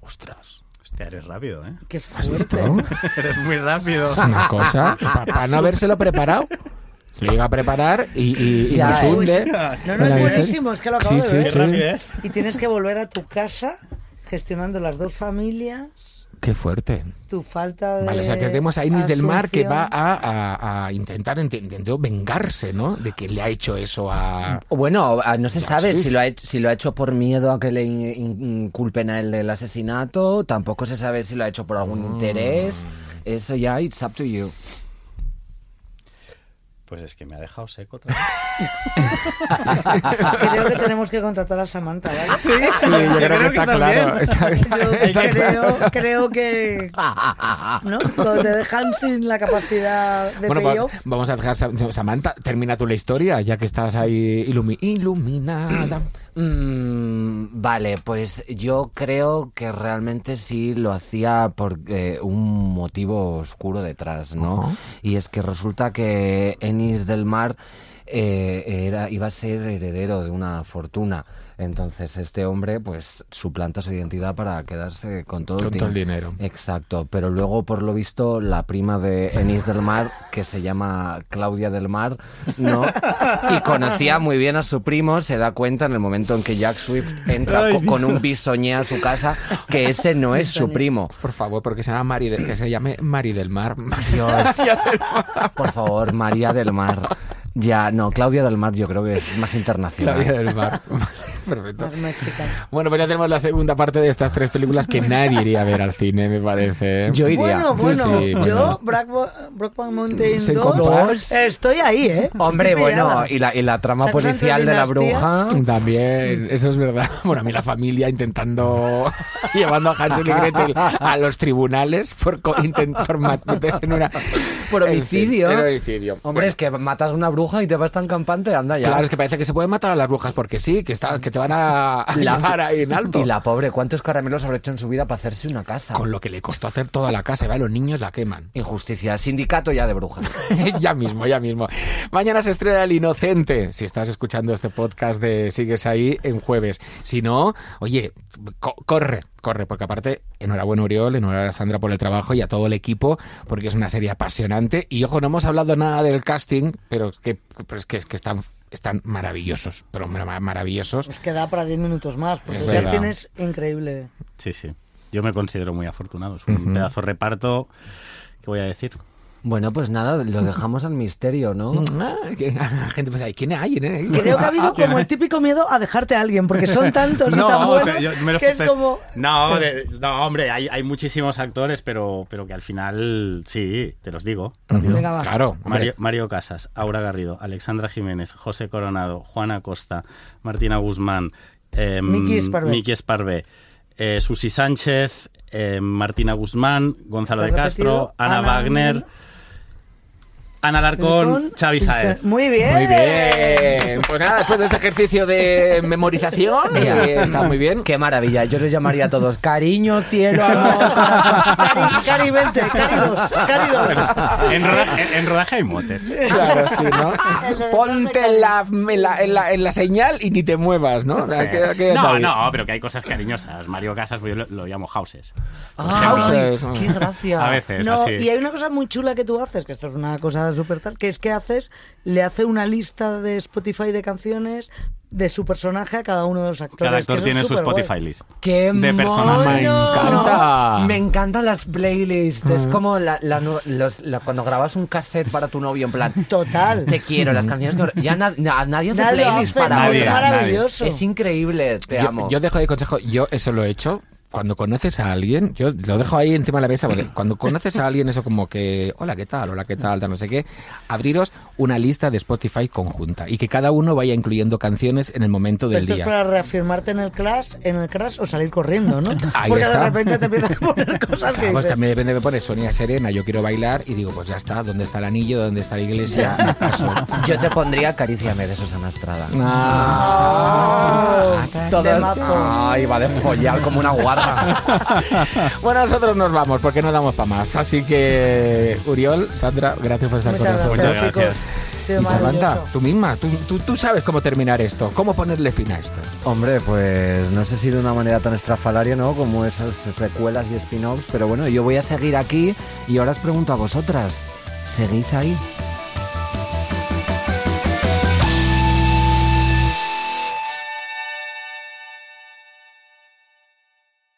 Ostras. Hostia, eres rápido, ¿eh? Qué ¿Has visto? eres muy rápido. Una cosa, para no habérselo preparado. Se lo llega a preparar y, y, y nos eh. hunde. No, no, es buenísimo, es que lo acabo Sí, de sí, ver. sí. Y tienes que volver a tu casa gestionando las dos familias, Qué fuerte. tu falta de. Vale, o sea, que tenemos a Inés del Mar que va a, a- a intentar, vengarse, ¿no? De que le ha hecho eso a... Bueno, no se sabe si lo, ha hecho, si lo ha hecho por miedo a que le in- inculpen a él del asesinato, tampoco se sabe si lo ha hecho por algún Mm. interés. Eso ya, it's up to you. Pues es que me ha dejado seco otra vez. Creo que tenemos que contratar a Samantha, ¿vale? Sí, yo creo que está claro. Está, está- Yo está creo, claro. creo que. ¿No? Cuando te dejan sin la capacidad de Bueno, payoff. vamos a dejar, Sam- Samantha, termina tú la historia, ya que estás ahí ilumi- iluminada. Mm, vale, pues yo creo que realmente sí lo hacía por eh, un motivo oscuro detrás, ¿no? Y es que resulta que Ennis del Mar eh, era, iba a ser heredero de una fortuna. Entonces este hombre pues suplanta su identidad para quedarse con todo, Con el, todo el dinero. Exacto, pero luego por lo visto la prima de Ennis del Mar, que se llama Claudia del Mar, ¿no? Y conocía muy bien a su primo, se da cuenta en el momento en que Jack Swift entra co- con un bisoñé a su casa que ese no es su primo. Por favor, porque se llama Mari, de- que se llame Mari del Mar. Dios, por favor, María del Mar. Ya, no, Claudia del Mar yo creo que es más internacional. Claudia del Mar. Perfecto. Bueno, pues ya tenemos la segunda parte de estas tres películas que nadie iría a ver al cine, me parece. ¿eh? Yo iría. Bueno, bueno, Sí, bueno. yo, Brokeback Mountain Se 2, compara. estoy ahí, ¿eh? Hombre, Estoy bueno, y la, y la trama policial de la bruja. También, eso es verdad. Bueno, a mí la familia intentando, llevando a Hansel y Gretel a los tribunales por, por en una... Por homicidio. En fin, en homicidio. Hombre, es que matas a una bruja y te vas tan campante, anda ya. Claro, es que parece que se pueden matar a las brujas porque sí, que, está, que te van a, a La- llevar ahí en alto. Y la pobre, ¿cuántos caramelos habrá hecho en su vida para hacerse una casa? Con lo que le costó hacer toda la casa, ¿vale? los niños la queman. Injusticia, sindicato ya de brujas. ya mismo, ya mismo. Mañana se estrena El Inocente. Si estás escuchando este podcast de Sigues ahí en jueves. Si no, oye, co- corre, corre, porque aparte, enhorabuena Oriol, enhorabuena a Sandra por el trabajo y a todo el equipo, porque es una serie apasionante. Y ojo, no hemos hablado nada del casting, pero es que, pero es que, es que están están maravillosos, pero mar- maravillosos. Pues queda para 10 minutos más, porque Es el verdad. casting es increíble. Sí, sí. Yo me considero muy afortunado. Es un pedazo de reparto. ¿Qué voy a decir? Bueno, pues nada, lo dejamos al misterio, ¿no? Ah, la gente ¿y quién hay? eh? Creo que ha habido como el típico miedo a dejarte a alguien, porque son tantos y tan buenos te- yo me lo- que es te- como... No, de- no, hombre, hay, hay muchísimos actores, pero, pero que al final, sí, te los digo. Venga, va. Claro. Mario, Mario Casas, Aura Garrido, Alexandra Jiménez, José Coronado, Juana Costa, Martina Guzmán, eh, Miki Esparvé. Miki Esparvé, eh, Susi Sánchez, eh, Martina Guzmán, Gonzalo ¿Te de Castro? Ana, Ana Wagner, Wagner. Ana Alarcón, Con- Xavi Saez. Muy bien. Muy bien. Pues nada, después de este ejercicio de memorización, Ya. está muy bien. Qué maravilla. Yo les llamaría a todos cariño, cielo, amor. Cari, Cari, vente, Cari 2, Cari 2. En rodaje, en- en rodaje hay motes. Claro, sí, ¿no? Ponte en la, en, la, en, la, en la señal y ni te muevas, ¿no? Sí. Queda- queda No, no, pero que hay cosas cariñosas. Mario Casas, pues yo lo, lo llamo houses. Ah, Houses. qué gracia. A veces, No, así. y hay una cosa muy chula que tú haces, que esto es una cosa súper tal, que es que haces, le hace una lista de Spotify de canciones de su personaje a cada uno de los actores. Cada actor tiene su. Spotify list. ¡Qué de personaje. Me encanta. Me encantan las playlists. Es como la, la nu- los- la- cuando grabas un cassette para tu novio, en plan. Total. Te quiero, las canciones que... Ya na- na- nadie hace Nadie lo playlist hace, para nadie, otras. maravilloso. Es increíble, te yo, amo. yo dejo de consejo, yo eso lo he hecho. Cuando conoces a alguien, yo lo dejo ahí encima de la mesa, porque cuando conoces a alguien, eso como que, hola, ¿qué tal? Hola, ¿qué tal? tal, No sé qué. Abriros una lista de Spotify conjunta y que cada uno vaya incluyendo canciones en el momento del Esto es día. para reafirmarte en el crash, en el crash o salir corriendo, ¿no? Ahí Porque está. de repente te empiezan a poner cosas que pues también depende, me pone Sonia Serena, yo quiero bailar y digo, pues ya está, ¿dónde está el anillo? ¿Dónde está la iglesia? Me paso. Yo te pondría Acaríciame de Susana Estrada. Ah. Todas- Temazo. Ay, va de follar como una guarra. Bueno, nosotros nos vamos porque no damos para más. Así que, Uriol, Sandra, gracias por estar Muchas con gracias, nosotros. Muchas gracias. Y Samantha, tú misma, tú, tú, tú sabes cómo terminar esto, cómo ponerle fin a esto. Hombre, pues no sé si de una manera tan estrafalaria, ¿no? Como esas secuelas y spin-offs, pero bueno, yo voy a seguir aquí y ahora os pregunto a vosotras, ¿seguís ahí?